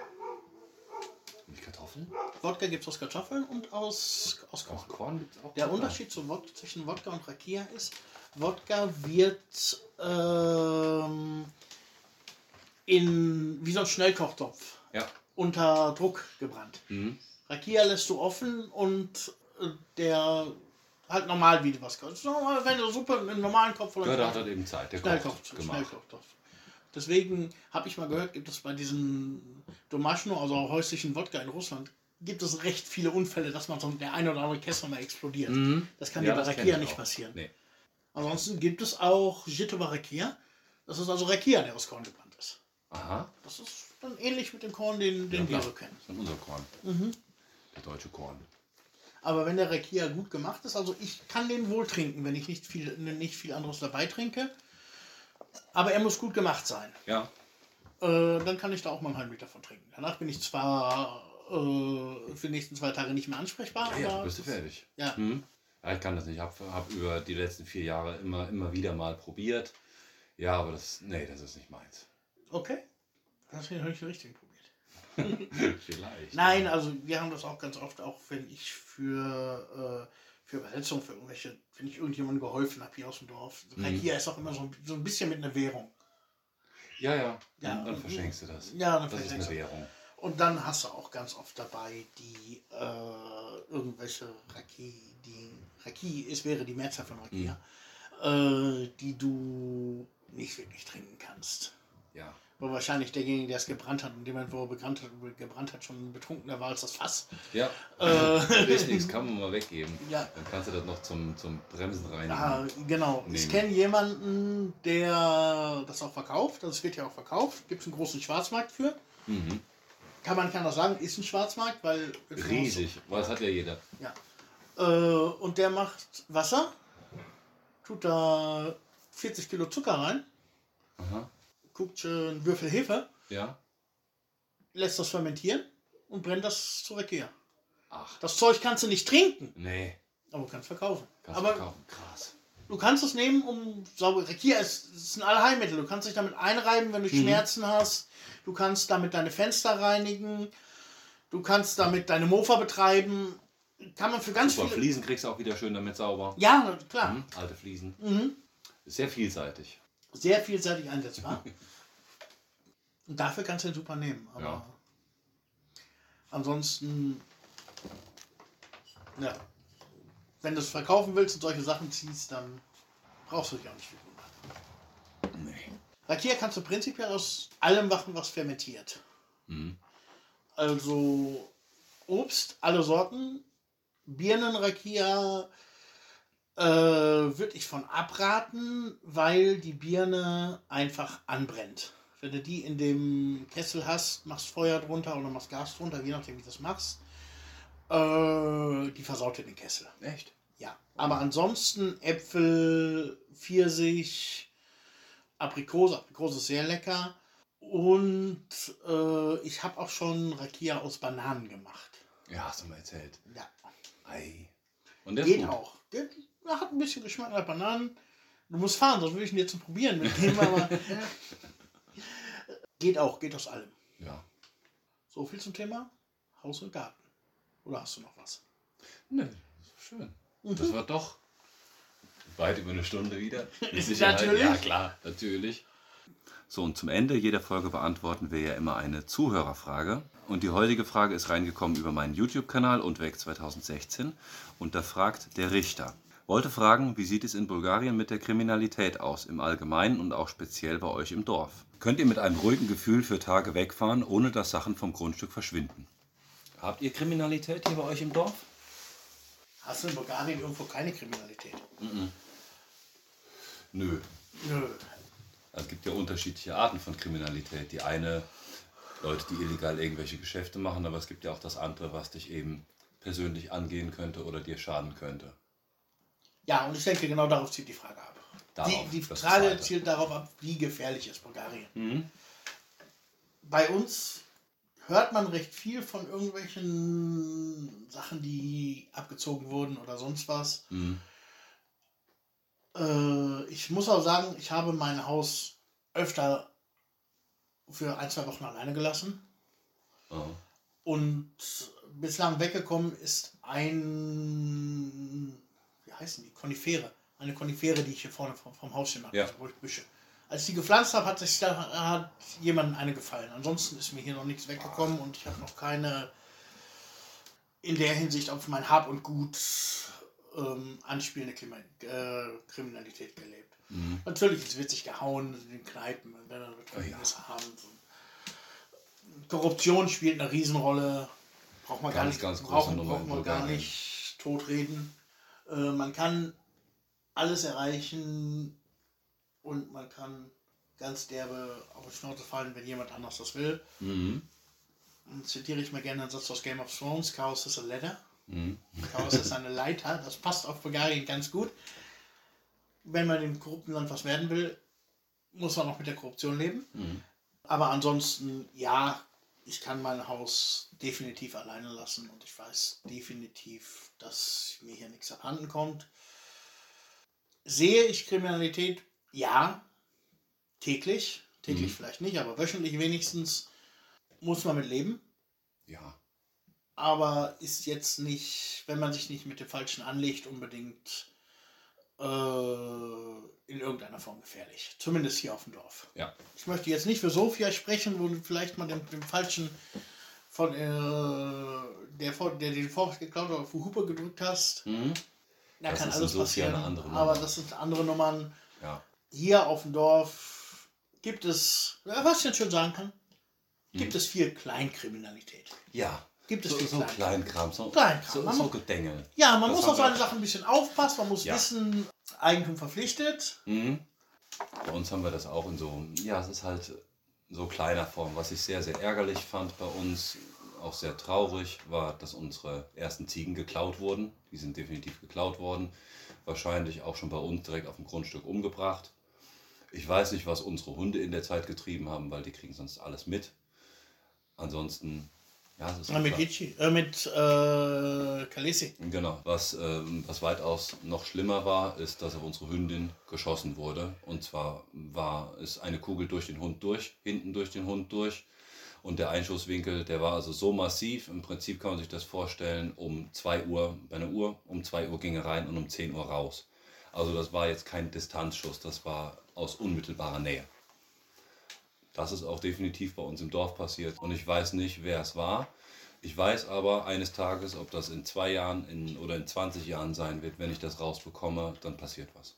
Mit Kartoffeln? Wodka gibt es aus Kartoffeln und aus, aus Korn. Auch Korn gibt es auch. Der Zucker. Unterschied zu Wod zwischen Wodka und Rakia ist, Wodka wird ähm, in wie so ein Schnellkochtopf Ja. unter Druck gebrannt. Mhm. Rakia lässt du offen und äh, der halt normal wie du was kochst. Wenn du Suppe im normalen Kopf oder Ja, da hat er eben Zeit. Der Schnellkoch, kocht gemacht. Schnellkochtopf. Deswegen habe ich mal gehört, gibt es bei diesen Domaschno, also auch häuslichen Wodka in Russland, gibt es recht viele Unfälle, dass man so der eine oder andere Kessel mal explodiert. Mhm. Das kann Ja, bei Rakia ich nicht auch. passieren. Nee. Ansonsten gibt es auch Jitova Rakia. Das ist also Rakia, der aus Korn gebrannt ist. Aha. Das ist dann ähnlich mit dem Korn, den, den Ja, wir so kennen. Das ist unser Korn. Mhm. Der deutsche Korn. Aber wenn der Rakia gut gemacht ist, also ich kann den wohl trinken, wenn ich nicht viel, nicht viel anderes dabei trinke. Aber er muss gut gemacht sein. Ja. Äh, dann kann ich da auch mal einen halben Liter von trinken. Danach bin ich zwar äh, für die nächsten zwei Tage nicht mehr ansprechbar, Ja, ja, aber bist du fertig. ja. Mhm. Ja, ich kann das nicht. Ich habe hab über die letzten vier Jahre immer, immer wieder mal probiert. Ja, aber das, nee, das ist nicht meins. okay. Das habe ich richtig probiert. Vielleicht. Nein, also wir haben das auch ganz oft, auch wenn ich für, äh, für Übersetzung, für irgendwelche, wenn ich irgendjemandem geholfen habe hier aus dem Dorf. Mhm. Rakia ist auch immer so, so ein bisschen mit einer Währung. Ja, ja. Ja, dann und- verschenkst du das. Ja, dann Das ist eine. Währung. Und dann hast du auch ganz oft dabei die äh, irgendwelche Raki, die Raki, es wäre die Mehrzahl von Rakia, äh, die du nicht wirklich trinken kannst. Ja. Wo wahrscheinlich derjenige, der es gebrannt hat, in dem Moment, wo er gebrannt hat, gebrannt hat schon betrunkener war als das Fass. Ja. Äh, Ist nichts, kann man mal weggeben. ja, Dann kannst du das noch zum, zum Bremsen reinigen. Ah, genau. Ich Nehmen. kenne jemanden, der das auch verkauft. Das wird ja auch verkauft. Gibt es einen großen Schwarzmarkt für. Mhm. Kann man kann auch sagen, ist ein Schwarzmarkt, weil Riesig. Aber das hat ja jeder. Ja. Äh, und der macht Wasser, tut da 40 Kilo Zucker rein, Aha. Guckt einen Würfel Hefe, Ja. lässt das fermentieren und brennt das zu Rakia. Ach. Das Zeug kannst du nicht trinken, Nee. aber du kannst verkaufen. Kannst aber verkaufen. Krass. du kannst es nehmen, um sauber. Rakia ist, ist ein Allheilmittel. Du kannst dich damit einreiben, wenn du Mhm. Schmerzen hast. Du kannst damit deine Fenster reinigen. Du kannst damit deine Mofa betreiben. Kann man für ganz Super. viele. Fliesen kriegst du auch wieder schön damit sauber. Ja, klar. Mhm. Alte Fliesen. Mhm. Sehr vielseitig. Sehr vielseitig einsetzbar. Und dafür kannst du den super nehmen. Aber Ja. ansonsten, ja, wenn du es verkaufen willst und solche Sachen ziehst, dann brauchst du dich auch nicht viel wundern. Nee. Rakia kannst du prinzipiell aus allem machen, was fermentiert. Mhm. Also Obst, alle Sorten, Birnen, Rakia äh, würde ich von abraten, weil die Birne einfach anbrennt. Wenn du die in dem Kessel hast, machst Feuer drunter oder machst Gas drunter, je nachdem wie du das machst, äh, die versaut dir den Kessel. Echt? Ja, aber ansonsten Äpfel, Pfirsich, Aprikose. Aprikose ist sehr lecker. Und äh, ich habe auch schon Rakia aus Bananen gemacht. Ja, hast du mal erzählt. Ja, Ei. Und der geht auch. Der, der hat ein bisschen Geschmack nach Bananen. Du musst fahren, sonst würde ich ihn jetzt Probieren mitnehmen, aber geht auch, geht aus allem. Ja. So viel zum Thema Haus und Garten. Oder hast du noch was? Nö, schön. Mhm. Das war doch weit über eine Stunde wieder. Natürlich. Ja, klar, natürlich. So, und zum Ende jeder Folge beantworten wir ja immer eine Zuhörerfrage. Und die heutige Frage ist reingekommen über meinen YouTube-Kanal und weg 2016. Und da fragt der Richter. Wollte fragen, wie sieht es in Bulgarien mit der Kriminalität aus, im Allgemeinen und auch speziell bei euch im Dorf? Könnt ihr mit einem ruhigen Gefühl für Tage wegfahren, ohne dass Sachen vom Grundstück verschwinden? Habt ihr Kriminalität hier bei euch im Dorf? Hast du in Bulgarien irgendwo keine Kriminalität? Nö. Nö. Es gibt ja unterschiedliche Arten von Kriminalität. Die eine, Leute, die illegal irgendwelche Geschäfte machen, aber es gibt ja auch das andere, was dich eben persönlich angehen könnte oder dir schaden könnte. Ja, und ich denke, genau darauf zielt die Frage ab. Darauf, die die Frage zielt darauf ab, wie gefährlich ist Bulgarien. Mhm. Bei uns hört man recht viel von irgendwelchen Sachen, die abgezogen wurden oder sonst was. Mhm. Äh, ich muss auch sagen, ich habe mein Haus öfter für ein, zwei Wochen alleine gelassen. Oh. Und bislang weggekommen ist ein, heißen die, Konifere. Eine Konifere, die ich hier vorne vom, vom Haus stehen habe, Ja. also Büsche. Als ich die gepflanzt habe, hat, sich da, hat jemandem eine gefallen. Ansonsten ist mir hier noch nichts weggekommen und ich habe noch keine in der Hinsicht auf mein Hab und Gut ähm, anspielende Klima äh, Kriminalität gelebt. Mhm. Natürlich, es wird sich gehauen in den Kneipen, wenn wir betrunkenes Abend. Korruption spielt eine Riesenrolle. Braucht man gar Ganz, nicht, ganz brauchen, braucht man gar nicht totreden. Äh, man kann alles erreichen und man kann ganz derbe auf die Schnauze fallen, wenn jemand anders das will. Mhm. Und zitiere ich mal gerne einen Satz aus Game of Thrones: Chaos is a ladder. Mhm. Chaos ist eine Leiter. Das passt auf Bulgarien ganz gut. Wenn man im korrupten Land was werden will, muss man auch mit der Korruption leben. Mhm. Aber ansonsten, ja, ich kann mein Haus definitiv alleine lassen und ich weiß definitiv, dass mir hier nichts abhanden kommt. Sehe ich Kriminalität? Ja, täglich. Täglich Mhm. vielleicht nicht, aber wöchentlich wenigstens muss man mit leben Ja. aber ist jetzt nicht, wenn man sich nicht mit dem Falschen anlegt, unbedingt äh, in irgendeiner Form gefährlich. Zumindest hier auf dem Dorf. Ja. Ich möchte jetzt nicht für Sofia sprechen, wo du vielleicht mal den, den Falschen von äh, der, vor- der den Vorwurf geklaut auf die Hupe gedrückt hast. Mhm. Da Das kann ist alles passieren. eine andere Nummer. aber das sind andere Nummern. Ja. Hier auf dem Dorf gibt es, ja, was ich jetzt schon sagen kann, gibt es viel Kleinkriminalität. Ja. Gibt es So, so Kleinkram. So, Kleinkram. so, Man so Gedängel. Ja, man Das muss auf seine Sachen ein bisschen aufpassen, man muss Ja. wissen, Eigentum verpflichtet. Mhm. Bei uns haben wir das auch in so, ja, es ist halt so kleiner Form. Was ich sehr, sehr ärgerlich fand bei uns, auch sehr traurig, war, dass unsere ersten Ziegen geklaut wurden. Die sind definitiv geklaut worden. Wahrscheinlich auch schon bei uns direkt auf dem Grundstück umgebracht. Ich weiß nicht, was unsere Hunde in der Zeit getrieben haben, weil die kriegen sonst alles mit. Ansonsten, ja, es ist Ja, mit Gitschi, äh, mit äh, Kalesi. Genau. Was, ähm, was weitaus noch schlimmer war, ist, dass auf unsere Hündin geschossen wurde. Und zwar war es eine Kugel durch den Hund durch, hinten durch den Hund durch. Und der Einschusswinkel, der war also so massiv. Im Prinzip kann man sich das vorstellen, um 2 Uhr bei einer Uhr, um 2 Uhr ging er rein und um 10 Uhr raus. Also das war jetzt kein Distanzschuss, das war aus unmittelbarer Nähe. Das ist auch definitiv bei uns im Dorf passiert. Und ich weiß nicht, wer es war. Ich weiß aber eines Tages, ob das in zwei Jahren in, oder in 20 Jahren sein wird, wenn ich das rausbekomme, dann passiert was.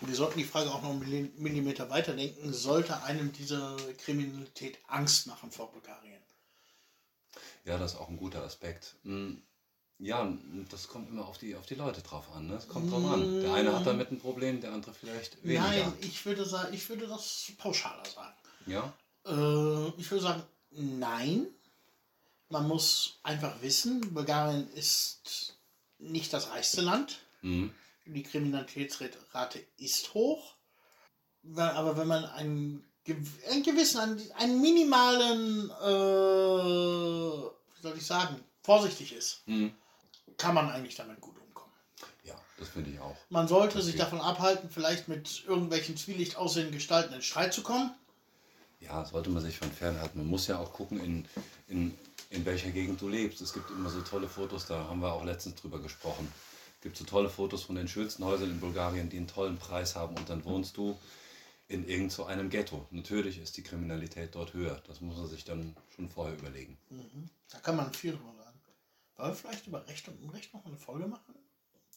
Wir sollten die Frage auch noch einen Milli- Millimeter weiterdenken. Sollte einem diese Kriminalität Angst machen vor Bulgarien? Ja, das ist auch ein guter Aspekt. Hm, Ja, das kommt immer auf die, auf die Leute drauf an. Ne? Es kommt drauf an. Der eine hat damit ein Problem, der andere vielleicht weniger. Nein, ich würde, sagen, ich würde das pauschaler sagen. Ja? Äh, ich würde sagen, nein. Man muss einfach wissen, Bulgarien ist nicht das reichste Land. Mhm. Die Kriminalitätsrate ist hoch. Aber wenn man einen, einen gewissen, einen, einen minimalen, äh, wie soll ich sagen, vorsichtig ist, Mhm. kann man eigentlich damit gut umkommen. Ja, das finde ich auch. Man sollte Das sich geht. davon abhalten, vielleicht mit irgendwelchen zwielicht aussehenden Gestalten in Streit zu kommen. Ja, sollte man sich von fernhalten. Man muss ja auch gucken, in, in, in welcher Gegend du lebst. Es gibt immer so tolle Fotos, da haben wir auch letztens drüber gesprochen. Es gibt so tolle Fotos von den schönsten Häusern in Bulgarien, die einen tollen Preis haben und dann wohnst du in irgend so einem Ghetto. Natürlich ist die Kriminalität dort höher. Das muss man sich dann schon vorher überlegen. Da kann man viel drüber sagen. Wollen wir vielleicht über Recht und Unrecht noch eine Folge machen?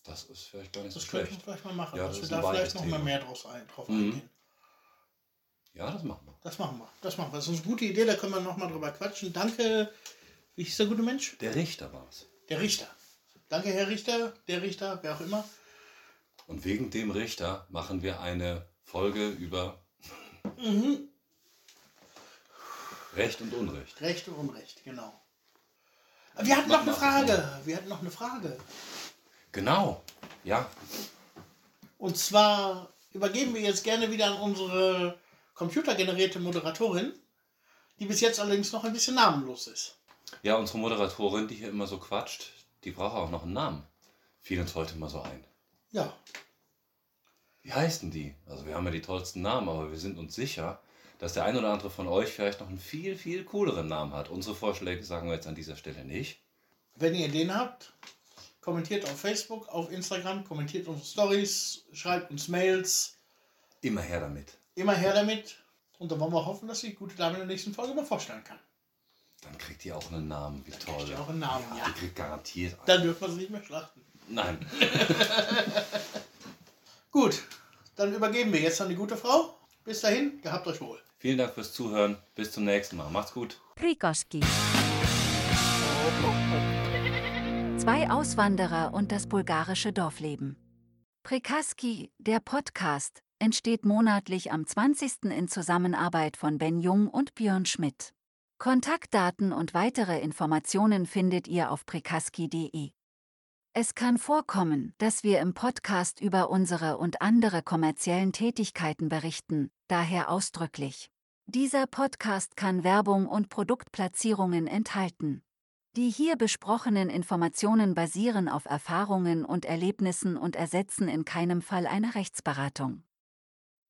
Das ist vielleicht gar nicht so Das könnten wir schlecht. vielleicht mal machen, Ja, dass das wir da vielleicht noch mal Thema. mehr draus ein, drauf Mhm. eingehen. Ja, das machen wir. Das machen wir. Das machen wir. Das ist eine gute Idee, da können wir noch mal drüber quatschen. Danke Wie hieß der gute Mensch? Der Richter war es. Der Richter. Danke, Herr Richter, der Richter, wer auch immer. Und wegen dem Richter machen wir eine Folge über Mhm. Recht und Unrecht. Recht und Unrecht, genau. Aber wir hatten noch eine Frage. Wir hatten noch eine Frage. Genau. Ja. Und zwar übergeben wir jetzt gerne wieder an unsere computergenerierte Moderatorin, die bis jetzt allerdings noch ein bisschen namenlos ist. Ja, unsere Moderatorin, die hier immer so quatscht, die braucht auch noch einen Namen. Fiel uns heute mal so ein. Ja, Wie heißen die? Also wir haben ja die tollsten Namen, aber wir sind uns sicher, dass der ein oder andere von euch vielleicht noch einen viel, viel cooleren Namen hat. Unsere Vorschläge sagen wir jetzt an dieser Stelle nicht. wenn ihr Ideen habt, kommentiert auf Facebook, auf Instagram, kommentiert unsere Stories, schreibt uns Mails. Immer her damit. Immer her damit. Und dann wollen wir hoffen, dass die gute Dame in der nächsten Folge mal vorstellen kann. Dann kriegt ihr auch einen Namen. Wie toll. kriegt ihr auch einen Namen, ja. Die kriegt garantiert einen. Dann dürfen wir sie nicht mehr schlachten. Nein. Gut, dann übergeben wir jetzt an die gute Frau. Bis dahin, gehabt euch wohl. Vielen Dank fürs Zuhören. Bis zum nächsten Mal. Macht's gut. Prikoski. Zwei Auswanderer und das bulgarische Dorfleben. Prikaski, der Podcast, entsteht monatlich am 20. in Zusammenarbeit von Ben Jung und Björn Schmidt. Kontaktdaten und weitere Informationen findet ihr auf prikaski.de. Es kann vorkommen, dass wir im Podcast über unsere und andere kommerziellen Tätigkeiten berichten, daher ausdrücklich. Dieser Podcast kann Werbung und Produktplatzierungen enthalten. Die hier besprochenen Informationen basieren auf Erfahrungen und Erlebnissen und ersetzen in keinem Fall eine Rechtsberatung.